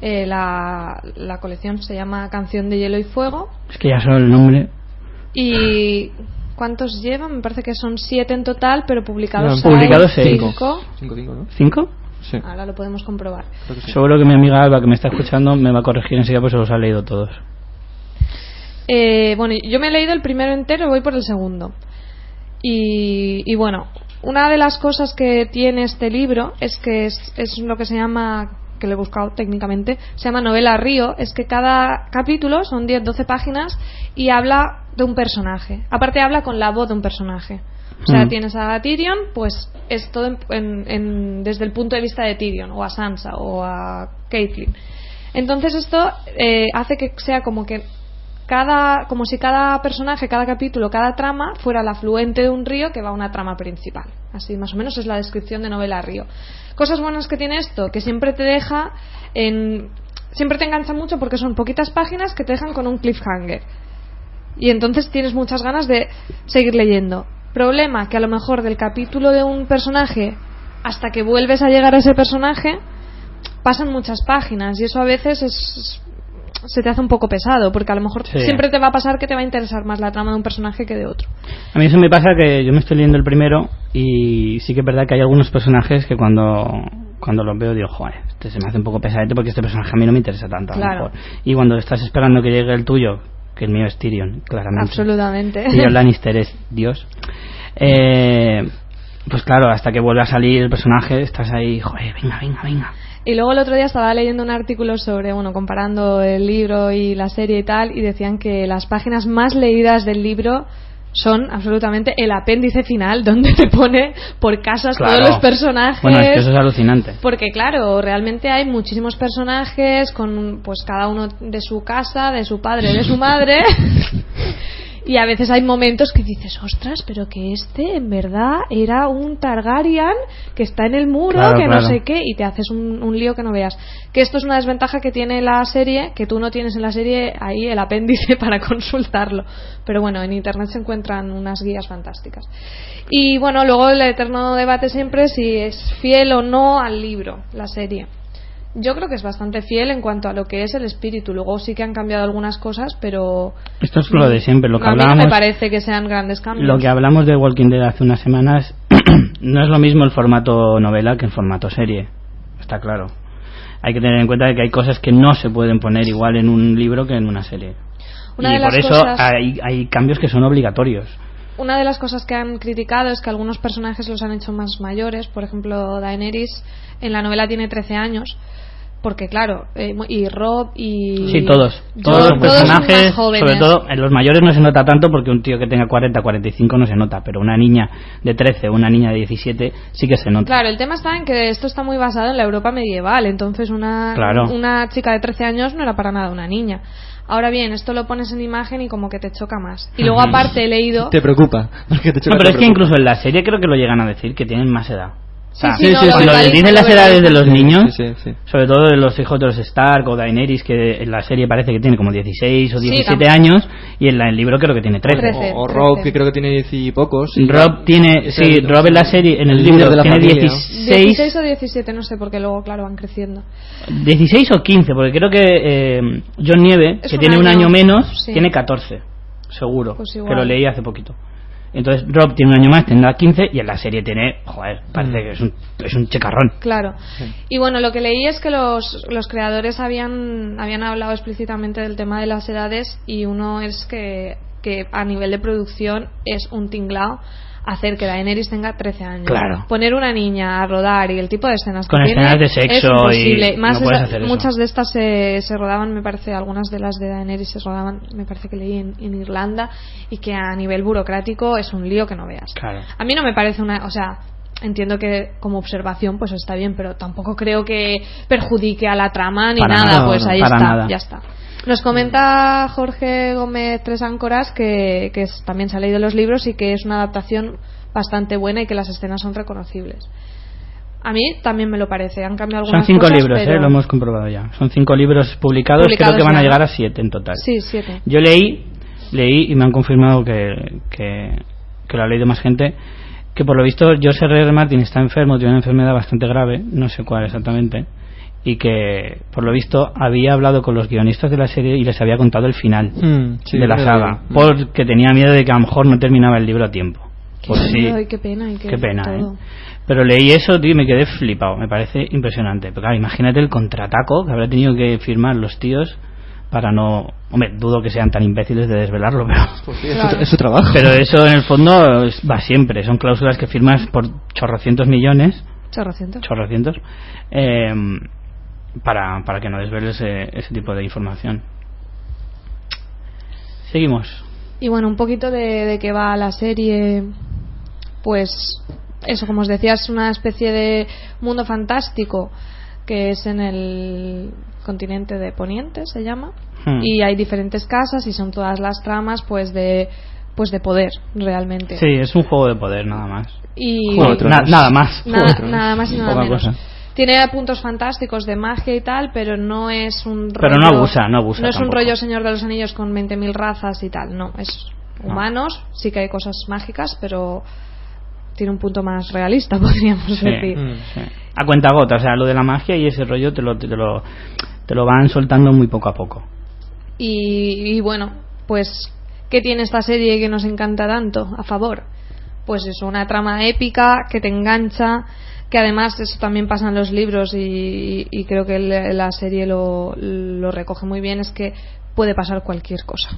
Eh, la, la colección se llama Canción de Hielo y Fuego. Es que ya solo el nombre. ¿Y cuántos llevan? Me parece que son siete en total, pero publicados, Llevan publicados seis. cinco. Cinco, cinco, ¿no? ¿Cinco? Sí. Ahora lo podemos comprobar. que sí. Seguro que mi amiga Alba, que me está escuchando, me va a corregir enseguida, pues se los ha leído todos. Eh, bueno, yo me he leído el primero entero, voy por el segundo. Y, y bueno, una de las cosas que tiene este libro es que es, es lo que se llama, que lo he buscado técnicamente, se llama novela río, es que cada capítulo son 10-12 páginas y habla de un personaje. Aparte habla con la voz de un personaje. O sea, Mm. tienes a Tyrion, pues es todo en- en- en- desde el punto de vista de Tyrion, o a Sansa, o a Caitlyn. Entonces esto eh, hace que sea como que cada, como si cada personaje, cada capítulo, cada trama fuera el afluente de un río que va a una trama principal. Así más o menos es la descripción de novela río. Cosas buenas que tiene esto, que siempre te deja en, siempre te engancha mucho porque son poquitas páginas que te dejan con un cliffhanger. Y entonces tienes muchas ganas de seguir leyendo. Problema que a lo mejor del capítulo de un personaje hasta que vuelves a llegar a ese personaje pasan muchas páginas y eso a veces es se te hace un poco pesado porque a lo mejor Sí. siempre te va a pasar que te va a interesar más la trama de un personaje que de otro. A mí eso me pasa que yo me estoy leyendo el primero y sí que es verdad que hay algunos personajes que cuando, cuando los veo digo, joder, este se me hace un poco pesadito porque este personaje a mí no me interesa tanto. a lo Claro. mejor. Y cuando estás esperando que llegue el tuyo, que el mío es Tyrion, claramente. Absolutamente. Tyrion Lannister es Dios. Eh, pues claro, hasta que vuelve a salir el personaje, estás ahí, joder, venga, venga, venga. Y luego el otro día estaba leyendo un artículo sobre, bueno, comparando el libro y la serie y tal, y decían que las páginas más leídas del libro son absolutamente el apéndice final, donde te pone por casas Claro. todos los personajes. Bueno, es que eso es alucinante. Porque claro, realmente hay muchísimos personajes con pues cada uno de su casa, de su padre, de su madre. y a veces hay momentos que dices, ostras, pero que este en verdad era un Targaryen que está en el muro, Claro, que claro. no sé qué, y te haces un, un lío que no veas. Que esto es una desventaja que tiene la serie, que tú no tienes en la serie ahí el apéndice para consultarlo. Pero bueno, en internet se encuentran unas guías fantásticas. Y bueno, luego el eterno debate siempre si es fiel o no al libro, la serie. Yo creo que es bastante fiel en cuanto a lo que es el espíritu. Luego sí que han cambiado algunas cosas, pero Esto es lo de siempre, lo que a mí no hablábamos. me parece que sean grandes cambios. Lo que hablamos de Walking Dead hace unas semanas no es lo mismo el formato novela que el formato serie. Está claro. Hay que tener en cuenta que hay cosas que no se pueden poner igual en un libro que en una serie. Una y por eso cosas- hay, hay cambios que son obligatorios. una de las cosas que han criticado es que algunos personajes los han hecho más mayores. Por ejemplo, Daenerys en la novela tiene 13 años. Porque, claro, eh, y Rob y. Sí, todos. Todos los son personajes, más jóvenes. sobre todo en los mayores no se nota tanto porque un tío que tenga 40, 45 no se nota, pero una niña de 13 o una niña de 17 sí que se nota. Claro, el tema está en que esto está muy basado en la Europa medieval, entonces una, Claro. una chica de 13 años no era para nada una niña. Ahora bien, esto lo pones en imagen y como que te choca más. Y luego aparte he leído... Te preocupa. Porque te choca, No, pero te es que incluso en la serie creo que lo llegan a decir que tienen más edad. O sea, Sí, sí, no, sí, lo sí. cuando verbalizan, dicen las edades de los niños, Sí, sí, sí. sobre todo de los hijos de los Stark o Daenerys, que en la serie parece que tiene como 16 o Sí, 17 tam- años, y en la- el libro creo que tiene 13. Trece. O, o Rob, que creo que tiene diez y pocos. y- Rob tiene, sí, el- Rob en la serie, en el, el libro de la tiene familia. 16, 16 o 17, no sé, porque luego, claro, van creciendo. 16 o 15, porque creo que eh, John Nieve, Es que un tiene un año, año menos, sí. tiene 14, seguro, Pues que lo leí hace poquito. Entonces Rob tiene un año más, tendrá 15 y en la serie tiene, joder, parece Mm. que es un, es un checarrón. Claro. Y bueno, lo que leí es que los, los creadores habían, habían hablado explícitamente del tema de las edades y uno es que, que a nivel de producción es un tinglao hacer que Daenerys tenga 13 años. Claro. Poner una niña a rodar y el tipo de escenas Con que tiene escenas de sexo es imposible. y Más no esa- eso. muchas de estas se, se rodaban, me parece, algunas de las de Daenerys se rodaban, me parece que leí en, en Irlanda y que a nivel burocrático es un lío que no veas. Claro. A mí no me parece una, o sea, entiendo que como observación pues está bien, pero tampoco creo que perjudique a la trama ni nada, nada, pues ahí está, nada. ya está. Nos comenta Jorge Gómez Tres Áncoras que, que es- también se ha leído los libros y que es una adaptación bastante buena y que las escenas son reconocibles. A mí también me lo parece. Han cambiado Son algunas cinco cosas, libros, pero- eh, lo hemos comprobado ya. Son cinco libros publicados, Publicados creo que van a llegar a siete en total. Sí, siete. Yo leí, leí y me han confirmado que, que, que lo ha leído más gente, que por lo visto George R. R. Martin está enfermo, tiene una enfermedad bastante grave, no sé cuál exactamente, y que por lo visto había hablado con los guionistas de la serie y les había contado el final Mm, sí, de la saga, que- porque tenía miedo de que a lo mejor no terminaba el libro a tiempo. Pues sí, qué pena. y qué, qué pena, todo. ¿eh? Pero leí eso, tío, y me quedé flipado. Me parece impresionante. Pero claro, imagínate el contraataco que habrá tenido que firmar los tíos para no. Hombre, dudo que sean tan imbéciles de desvelarlo, pero. Pues sí, es, Claro. su, es su trabajo. Pero eso en el fondo es- va siempre. Son cláusulas que firmas por chorrocientos millones, Chorrocientos. chorrocientos, eh, para, para que no desveles ese, ese tipo de información. Seguimos. Y bueno, un poquito de, de qué va la serie. Pues eso, como os decía, es una especie de mundo fantástico que es en el continente de Poniente, se llama. Hmm. Y hay diferentes casas y son todas las tramas pues de pues de poder realmente. Sí, es un juego de poder, nada más. Y Juego de Tronos. Na- nada más. Nada, más y nada Poca menos. cosa. Tiene puntos fantásticos de magia y tal, pero no es un Pero rollo, no abusa, no abusa No es un rollo Señor de los Anillos con 20.000 razas y tal, no. Es No. humanos, sí que hay cosas mágicas, pero tiene un punto más realista, podríamos Sí, decir. Mm. sí. A cuenta gota, o sea, lo de la magia y ese rollo te lo, te lo, te lo van soltando muy poco a poco. Y, y bueno, pues, ¿qué tiene esta serie que nos encanta tanto a favor? Pues es una trama épica que te engancha, que además eso también pasa en los libros y, y creo que la serie lo, lo recoge muy bien, es que puede pasar cualquier cosa.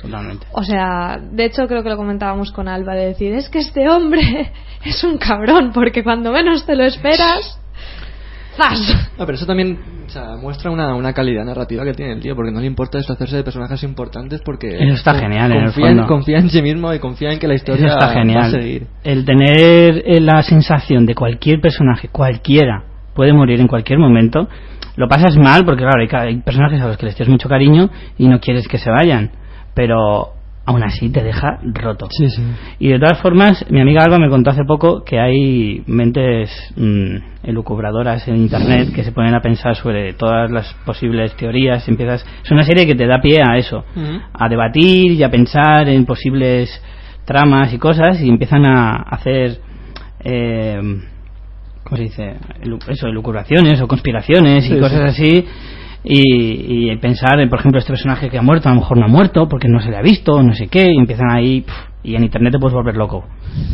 Totalmente. O sea, de hecho creo que lo comentábamos con Alba de decir, es que este hombre es un cabrón, porque cuando menos te lo esperas, ¡zas! Ah, pero eso también o sea, muestra una, una calidad narrativa que tiene el tío, porque no le importa deshacerse de personajes importantes porque Eso está genial, en el confía, en, fondo. confía en sí mismo y confía en que la Eso historia está va a seguir. El tener eh, la sensación de cualquier personaje, cualquiera, puede morir en cualquier momento, lo pasas mal porque, claro, hay, ca- hay personajes a los que les tienes mucho cariño y no quieres que se vayan, pero aún así te deja roto. Sí, sí. Y de todas formas, mi amiga Alba me contó hace poco que hay mentes mm, elucubradoras en internet que se ponen a pensar sobre todas las posibles teorías. Empiezas, es una serie que te da pie a eso, a debatir y a pensar en posibles tramas y cosas y empiezan a hacer, eh, ¿cómo se dice? Eso, elucubraciones o conspiraciones y cosas sí. así. Y, y pensar, en, por ejemplo, este personaje que ha muerto, a lo mejor no ha muerto porque no se le ha visto, no sé qué, y empiezan ahí, y en internet te puedes volver loco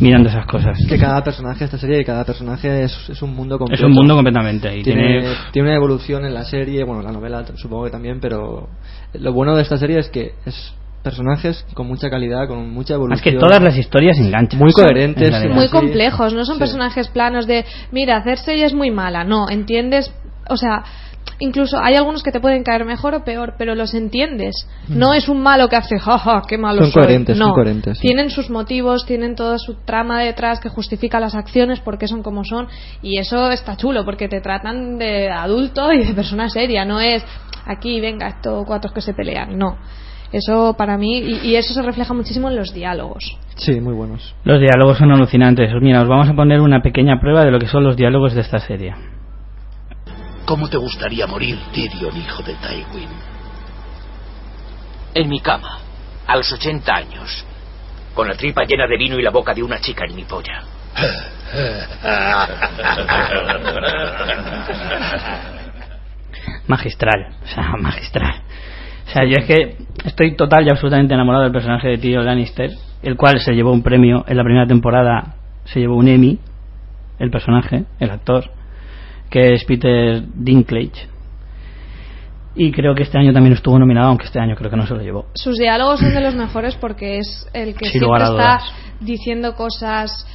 mirando esas cosas. Que cada personaje de esta serie, cada personaje es, es un mundo Es completo. un mundo completamente. Y tiene, tiene, tiene una evolución en la serie, bueno, la novela supongo que también, pero lo bueno de esta serie es que es personajes con mucha calidad, con mucha evolución. Es que todas las historias enganchan. Muy coherentes. Muy complejos, no son Sí. personajes planos de, mira, Cersei es muy mala, no, entiendes, o sea, incluso hay algunos que te pueden caer mejor o peor, pero los entiendes. No es un malo que hace, jaja, qué malo Mm. Son soy. coherentes, no, son coherentes, sí. tienen sus motivos, tienen toda su trama detrás que justifica las acciones, porque son como son, y eso está chulo, porque te tratan de adulto y de persona seria, no es aquí, venga, estos cuatro que se pelean, no. Eso para mí, y, y eso se refleja muchísimo en los diálogos. Sí, muy buenos. Los diálogos son alucinantes. Mira, os vamos a poner una pequeña prueba de lo que son los diálogos de esta serie. ¿Cómo te gustaría morir, Tyrion, hijo de Tywin? En mi cama, a los 80 años, con la tripa llena de vino y la boca de una chica en mi polla. Magistral, o sea, magistral. O sea, yo es que estoy total y absolutamente enamorado del personaje de Tyrion Lannister, el cual se llevó un premio en la primera temporada, se llevó un Emmy, el personaje, el actor, que es Peter Dinklage. Y creo que este año también estuvo nominado, aunque este año creo que no se lo llevó. Sus diálogos son de los mejores porque es el que Sin siempre está diciendo cosas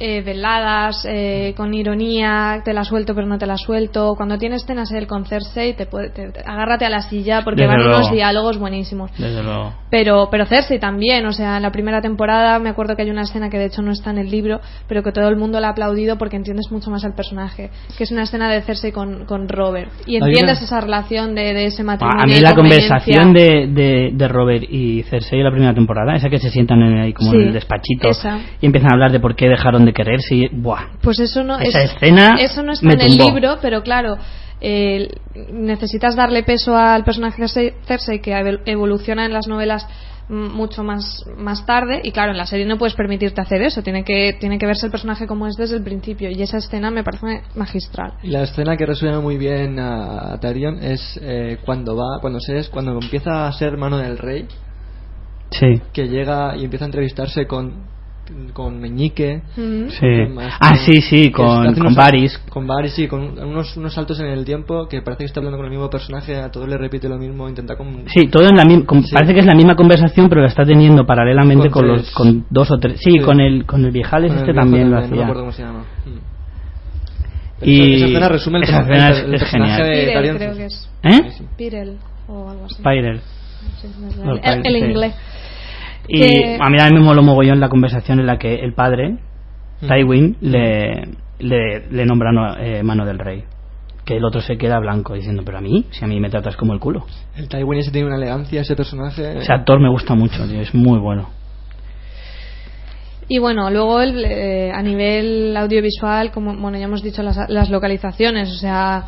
eh, veladas, eh, con ironía, te la suelto pero no te la suelto. Cuando tiene escenas él con Cersei, te puede, te- te- agárrate a la silla porque Desde van unos diálogos buenísimos. Desde luego. Pero, pero Cersei también, o sea, en la primera temporada me acuerdo que hay una escena que de hecho no está en el libro, pero que todo el mundo la ha aplaudido porque entiendes mucho más al personaje, que es una escena de Cersei con, con Robert. Y entiendes una- esa relación de, de ese matrimonio. A mí de la conversación de, de, de Robert y Cersei en la primera temporada, esa que se sientan en, ahí como Sí, en el despachito esa. y empiezan a hablar de por qué dejaron de quererse y ¡buah! Pues eso no Esa es- escena eso no está me en el tumbó. libro, pero claro, eh, necesitas darle peso al personaje Cersei, Cersei que evol- evoluciona en las novelas mucho más más tarde y claro en la serie no puedes permitirte hacer eso tiene que tiene que verse el personaje como es desde el principio y esa escena me parece magistral Y la escena que resuena muy bien a, a Tyrion es eh, cuando va, cuando se es, cuando empieza a ser mano del rey, Sí. que llega y empieza a entrevistarse con con Meñique. Mm. Sí. con más- Ah, sí, sí, que con, con unos- Varys. Con Varys, sí, con unos, unos saltos en el tiempo que parece que está hablando con el mismo personaje, a todos le repite lo mismo, intenta con... Sí, todo en la misma. con- Sí. Parece que es la misma conversación, pero la está teniendo paralelamente Con con, los, con dos o tres. Sí, Sí. con el con el viejales con el este viejo también lo No me hacía. acuerdo cómo se llama. Mm. Y esa escena resume el, esa person- escena el- es- el es personaje genial. de Pirel, creo que es ¿Eh? Pirel o algo así. Sí, no es Los el, el Pirel, sí. inglés Y Que- a mí también me moló mogollón la conversación en la que el padre, Mm. Tywin, le, le, le nombra no- eh, mano del rey. Que el otro se queda blanco diciendo, pero a mí, si a mí me tratas como el culo. El Tywin ese tiene una elegancia, ese personaje. Ese actor me gusta mucho, tío, es muy bueno. Y bueno, luego el, eh, a nivel audiovisual, como bueno ya hemos dicho las, las localizaciones, o sea,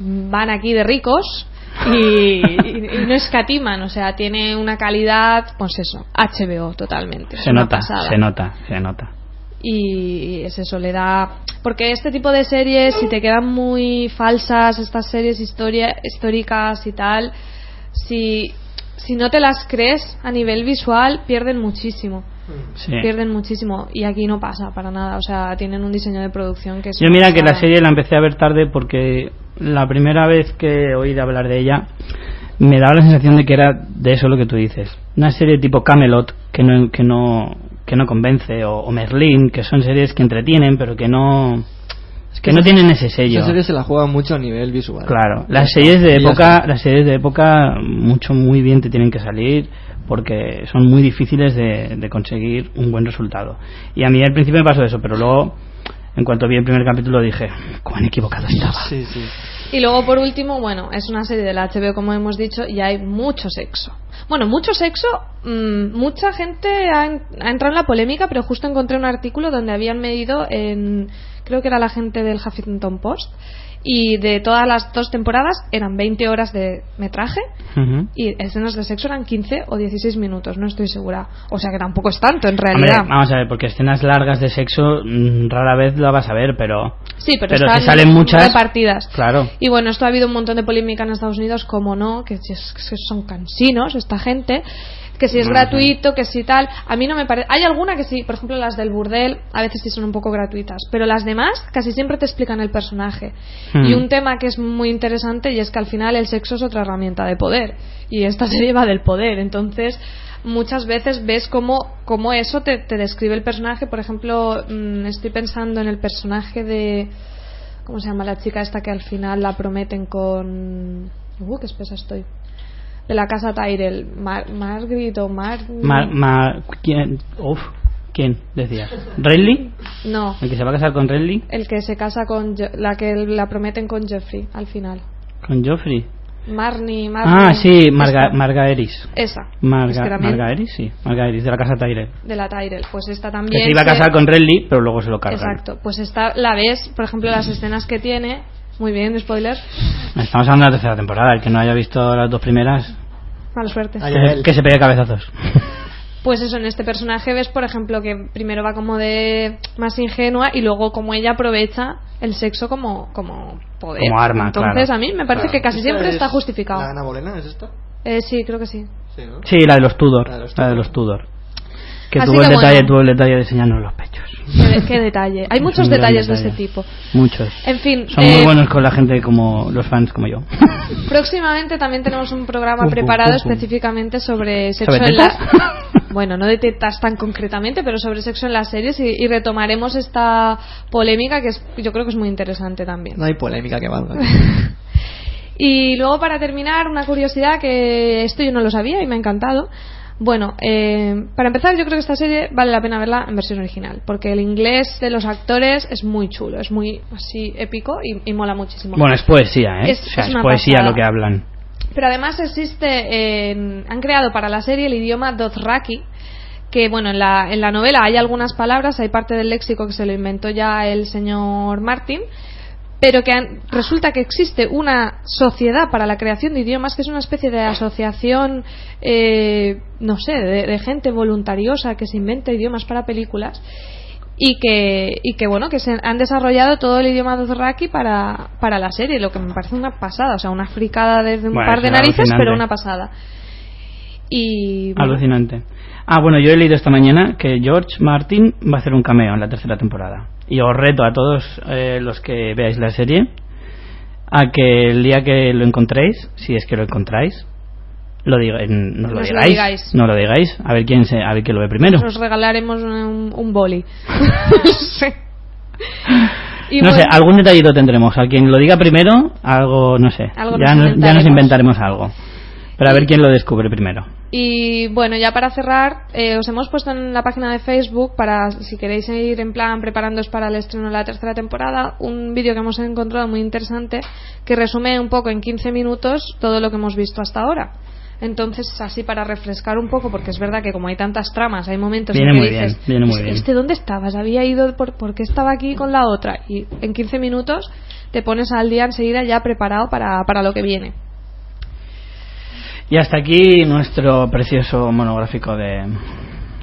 van aquí de ricos y, y- no escatiman, o sea, tiene una calidad, pues eso, HBO totalmente. Se nota, pasada. se nota, se nota. Y es eso, le da. Porque este tipo de series, si te quedan muy falsas, estas series historia, históricas y tal, si, si no te las crees a nivel visual, pierden muchísimo. Sí. Pierden muchísimo. Y aquí no pasa para nada. O sea, tienen un diseño de producción que es. Yo mira que la serie la empecé a ver tarde porque la primera vez que oí de hablar de ella me daba la sensación de que era de eso lo que tú dices. Una serie tipo Camelot que no que no que no convence o, o Merlin que son series que entretienen pero que no que no tienen ese sello. Esa serie se la juega mucho a nivel visual. Claro, las series de época, las series de época mucho muy bien te tienen que salir porque son muy difíciles de, de conseguir un buen resultado. Y a mí al principio me pasó eso, pero luego en cuanto vi el primer capítulo dije, cuán equivocado estaba. Sí, sí. Y luego, por último, bueno, es una serie de la HBO, como hemos dicho, y hay mucho sexo. Bueno, mucho sexo, mm, mucha gente ha, en- ha entrado en la polémica, pero justo encontré un artículo donde habían medido en, creo que era la gente del Huffington Post, y de todas las dos temporadas eran 20 horas de metraje y escenas de sexo eran 15 o 16 minutos, no estoy segura. O sea que tampoco es tanto en Hombre, realidad. vamos a ver, porque escenas largas de sexo mm, rara vez la vas a ver, pero Sí, pero, pero están si salen muchas, repartidas. claro. Y bueno, esto ha habido un montón de polémica en Estados Unidos, como no, que, es- que son cansinos esta gente, que si es No, gratuito, que si tal. A mí no me parece. Hay alguna que sí, por ejemplo las del burdel, a veces sí son un poco gratuitas, pero las demás casi siempre te explican el personaje. Hmm. Y un tema que es muy interesante y es que al final el sexo es otra herramienta de poder y esta serie va del poder, entonces muchas veces ves cómo, cómo eso te, te describe el personaje. Por ejemplo, mm, estoy pensando en el personaje de. ¿Cómo se llama la chica esta que al final la prometen con. Uh, qué espesa estoy. De la casa Tyrell. Mar Margaret o Mar. Ma- ma- ¿quién? Uf, ¿quién decías? ¿Renly? No. ¿El que se va a casar con Renly? El que se casa con. La que la prometen con Jeffrey al final. ¿Con Joffrey? Marnie. Marnie Ah, sí, Marga, esta. Marga Eris. Esa. Marga, Es que también- Marga Eris, sí. Marga Eris, de la casa Tyrell. De la Tyrell. Pues esta Que también. se iba a se- casar con Renly, pero luego se lo cargan. Exacto. Pues esta la ves, por ejemplo, las escenas que tiene. Muy bien, spoiler. Estamos hablando de la tercera temporada. El que no haya visto las dos primeras, Mala suerte. Ay, que, se- él. que se pegue cabezazos. Pues eso, en este personaje ves, por ejemplo, que primero va como de más ingenua y luego como ella aprovecha el sexo como, como poder. Como arma, Entonces claro. a mí me parece que casi ¿Esta siempre es está justificado. ¿La Ana Bolena es esta? Eh, sí, creo que sí. Sí, ¿no? Sí, la de los Tudor. La de los La de Tudor. los Tudor. Que Así tuvo el que detalle, bueno. tuvo el detalle de enseñarnos los pechos. Qué, qué detalle. Hay Es muchos detalles de detalle. ese tipo. Muchos. En fin, Son eh, muy buenos con la gente como los fans como yo. próximamente también tenemos un programa pum, preparado pum, pum. específicamente sobre sexo ¿Sobre en las... Bueno, no de tetas tan concretamente, pero sobre sexo en las series y, y retomaremos esta polémica que es, yo creo que es muy interesante también. No hay polémica que valga. Y luego para terminar, una curiosidad que esto yo no lo sabía y me ha encantado. Bueno, eh, para empezar yo creo que esta serie vale la pena verla en versión original, porque el inglés de los actores es muy chulo, es muy así épico y, y mola muchísimo. Bueno, es poesía, ¿eh? Es- o sea, es es, una poesía pasada. lo que hablan. Pero además existe, en- han creado para la serie el idioma Dothraki, que bueno, en la, en la novela hay algunas palabras, hay parte del léxico que se lo inventó ya el señor Martin, pero que han- resulta que existe una sociedad para la creación de idiomas, que es una especie de asociación, eh, no sé, de, de gente voluntariosa que se inventa idiomas para películas. Y que, y que bueno, que se han desarrollado todo el idioma Dothraki para, para la serie, lo que me parece una pasada, o sea, una fricada desde un Bueno, par de narices, alucinante. pero una pasada. Y bueno, Alucinante. Ah, bueno, yo he leído esta mañana que George Martin va a hacer un cameo en la tercera temporada. Y os reto a todos eh, los que veáis la serie a que el día que lo encontréis, si es que lo encontráis, lo digáis, no lo digáis, no lo digáis, a ver quién se, a ver quién lo ve primero. nos regalaremos un, un boli. Sí. Y no sé, algún detallito tendremos. A quien lo diga primero, algo, no sé. Algo ya, nos ya nos inventaremos. inventaremos algo. Pero a ver quién lo descubre primero. Y bueno, ya para cerrar, eh, os hemos puesto en la página de Facebook para, si queréis ir en plan preparándoos para el estreno de la tercera temporada, un vídeo que hemos encontrado muy interesante que resume un poco en 15 minutos todo lo que hemos visto hasta ahora. Entonces, así para refrescar un poco, porque es verdad que como hay tantas tramas, hay momentos Viene en que muy dices, bien, viene muy bien. ¿este dónde estabas? ¿Había ido por, por qué estaba aquí con la otra? Y en 15 minutos te pones al día enseguida ya preparado para, para lo que viene. Y hasta aquí nuestro precioso monográfico de,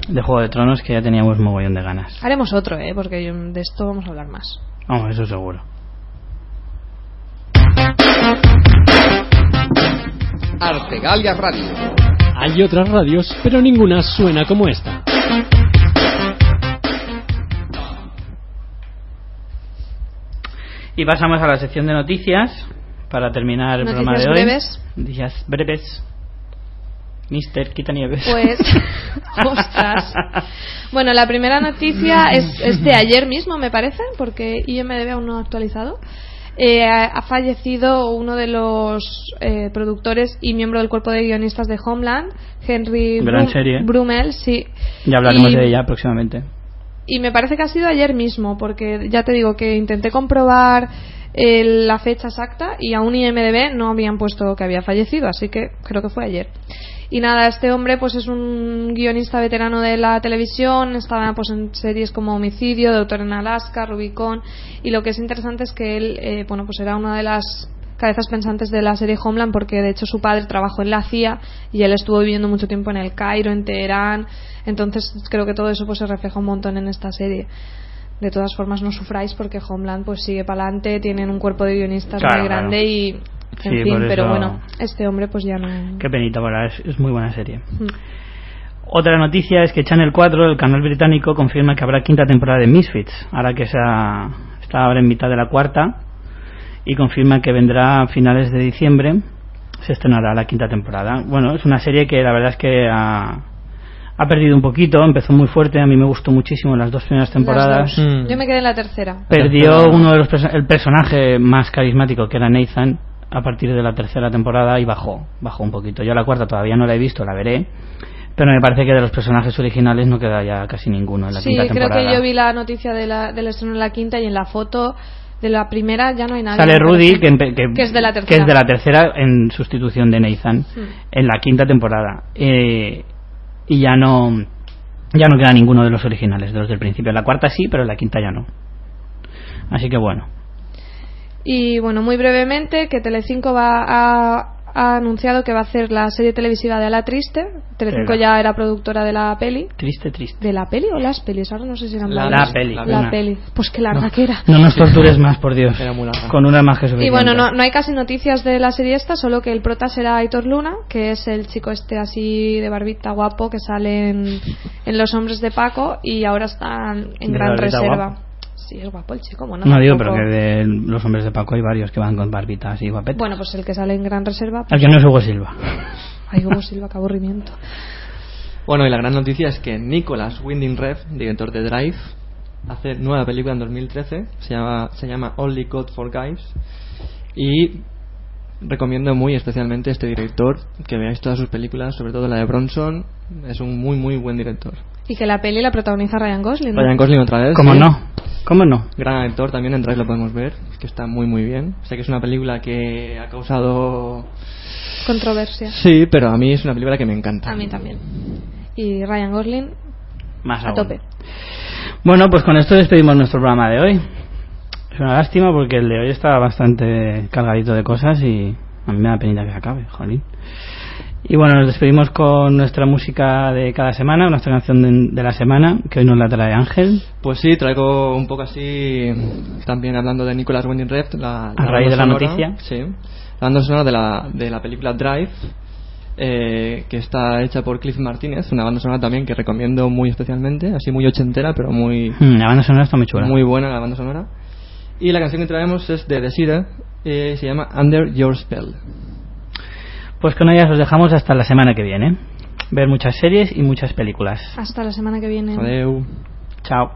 de Juego de Tronos que ya teníamos mogollón de ganas. Haremos otro, ¿eh? porque de esto vamos a hablar más. Vamos, eso seguro. Artegalia Radio. Hay otras radios, pero ninguna suena como esta. Y pasamos a la sección de noticias para terminar el Noticias programa de hoy. breves. Noticias breves. Mister Quitanieves. Pues, ostras. Bueno, la primera noticia es, es de ayer mismo, me parece, porque IMDB aún no ha actualizado. Eh, ha fallecido uno de los eh, productores y miembro del cuerpo de guionistas de Homeland, Henry Gran Brum- serie. Brummel, sí. ya hablaremos Y- de ella próximamente. y me parece que ha sido ayer mismo, porque ya te digo que intenté comprobar eh, la fecha exacta y aún IMDB no habían puesto que había fallecido, así que creo que fue ayer. Y nada, este hombre pues es un guionista veterano de la televisión, estaba pues en series como Homicidio, Doctor en Alaska, Rubicon, y lo que es interesante es que él, eh, bueno, pues era una de las cabezas pensantes de la serie Homeland porque de hecho su padre trabajó en la CIA y él estuvo viviendo mucho tiempo en el Cairo, en Teherán, entonces creo que todo eso pues se refleja un montón en esta serie. De todas formas no sufráis porque Homeland pues sigue para adelante, tienen un cuerpo de guionistas Claro, muy grande claro. y en Sí, fin, pero bueno, este hombre pues ya no Qué penita, bueno, es, es muy buena serie. Mm. Otra noticia es que Channel 4, el canal británico, confirma que habrá quinta temporada de Misfits, ahora que se ha- está ahora en mitad de la cuarta, y confirma que vendrá a finales de diciembre, se estrenará la quinta temporada. Bueno, es una serie que la verdad es que ha, ha perdido un poquito, empezó muy fuerte, a mí me gustó muchísimo las dos primeras temporadas. Dos. Mm. Yo me quedé en la tercera. Perdió uno de los el personaje más carismático que era Nathan a partir de la tercera temporada y bajó, bajó un poquito. Yo la cuarta todavía no la he visto, la veré, pero me parece que de los personajes originales no queda ya casi ninguno en la Sí, quinta creo temporada. que yo vi la noticia de la, del estreno en la quinta y en la foto de la primera ya no hay nadie. Sale Rudy, que, que- Que es de la que tercera. es de la tercera en sustitución de Nathan en la quinta temporada. Eh, y ya no ya no queda ninguno de los originales, de los del principio. En la cuarta sí, pero en la quinta ya no. Así que bueno. Y bueno, muy brevemente, que Telecinco va a, ha anunciado que va a hacer la serie televisiva de La Triste. Telecinco ya era productora de la peli. Triste, triste. ¿De la peli o las pelis? Ahora no sé si eran La- la peli, La, peli. Pues qué larga que era. No nos tortures más, por Dios. Era muy larga. Con una más que suficiente. Y bueno, no, no hay casi noticias de la serie esta, solo que el prota será Aitor Luna, que es el chico este así de barbita guapo que sale en, en Los Hombres de Paco y ahora está en De Gran Reserva. guapo. Sí, es guapo el chico, bueno. No digo, pero que de los hombres de Paco hay varios que van con barbitas y guapetas. Bueno, pues el que sale en Gran Reserva. El que no es Hugo Silva. Ay, Hugo Silva, qué aburrimiento. Bueno, y la gran noticia es que Nicolas Winding Refn, director de Drive, hace nueva película en 2013, se llama, se llama Only God for Guys, y recomiendo muy especialmente a este director que veáis todas sus películas, sobre todo la de Bronson, es un muy muy buen director. Y que la peli la protagoniza Ryan Gosling. ¿no? Ryan Gosling otra vez. ¿Cómo sí. no? ¿Cómo no? Gran actor también en Drive lo podemos ver, que está muy muy bien. Sé que es una película que ha causado... Controversia. Sí, pero a mí es una película que me encanta. A mí también. Y Ryan Gosling Más a aún. tope. Bueno, pues con esto despedimos nuestro programa de hoy. Es una lástima porque el de hoy está bastante cargadito de cosas y a mí me da penita que se acabe, jolín. Y bueno, nos despedimos con nuestra música de cada semana, nuestra canción de, de la semana, que hoy nos la trae Ángel. Pues sí, traigo un poco así, también hablando de Nicolas Winding Refn, la, A raíz de la sonora, noticia. Sí, la banda sonora de la, de la película Drive, eh, que está hecha por Cliff Martínez, una banda sonora también que recomiendo muy especialmente, así muy ochentera, pero muy, Mm, La banda sonora está muy chula. muy buena la banda sonora. Y la canción que traemos es de Desire, eh, se llama Under Your Spell. Pues con ellas os dejamos hasta la semana que viene. Ver muchas series y muchas películas. Hasta la semana que viene. Adeu. Chao.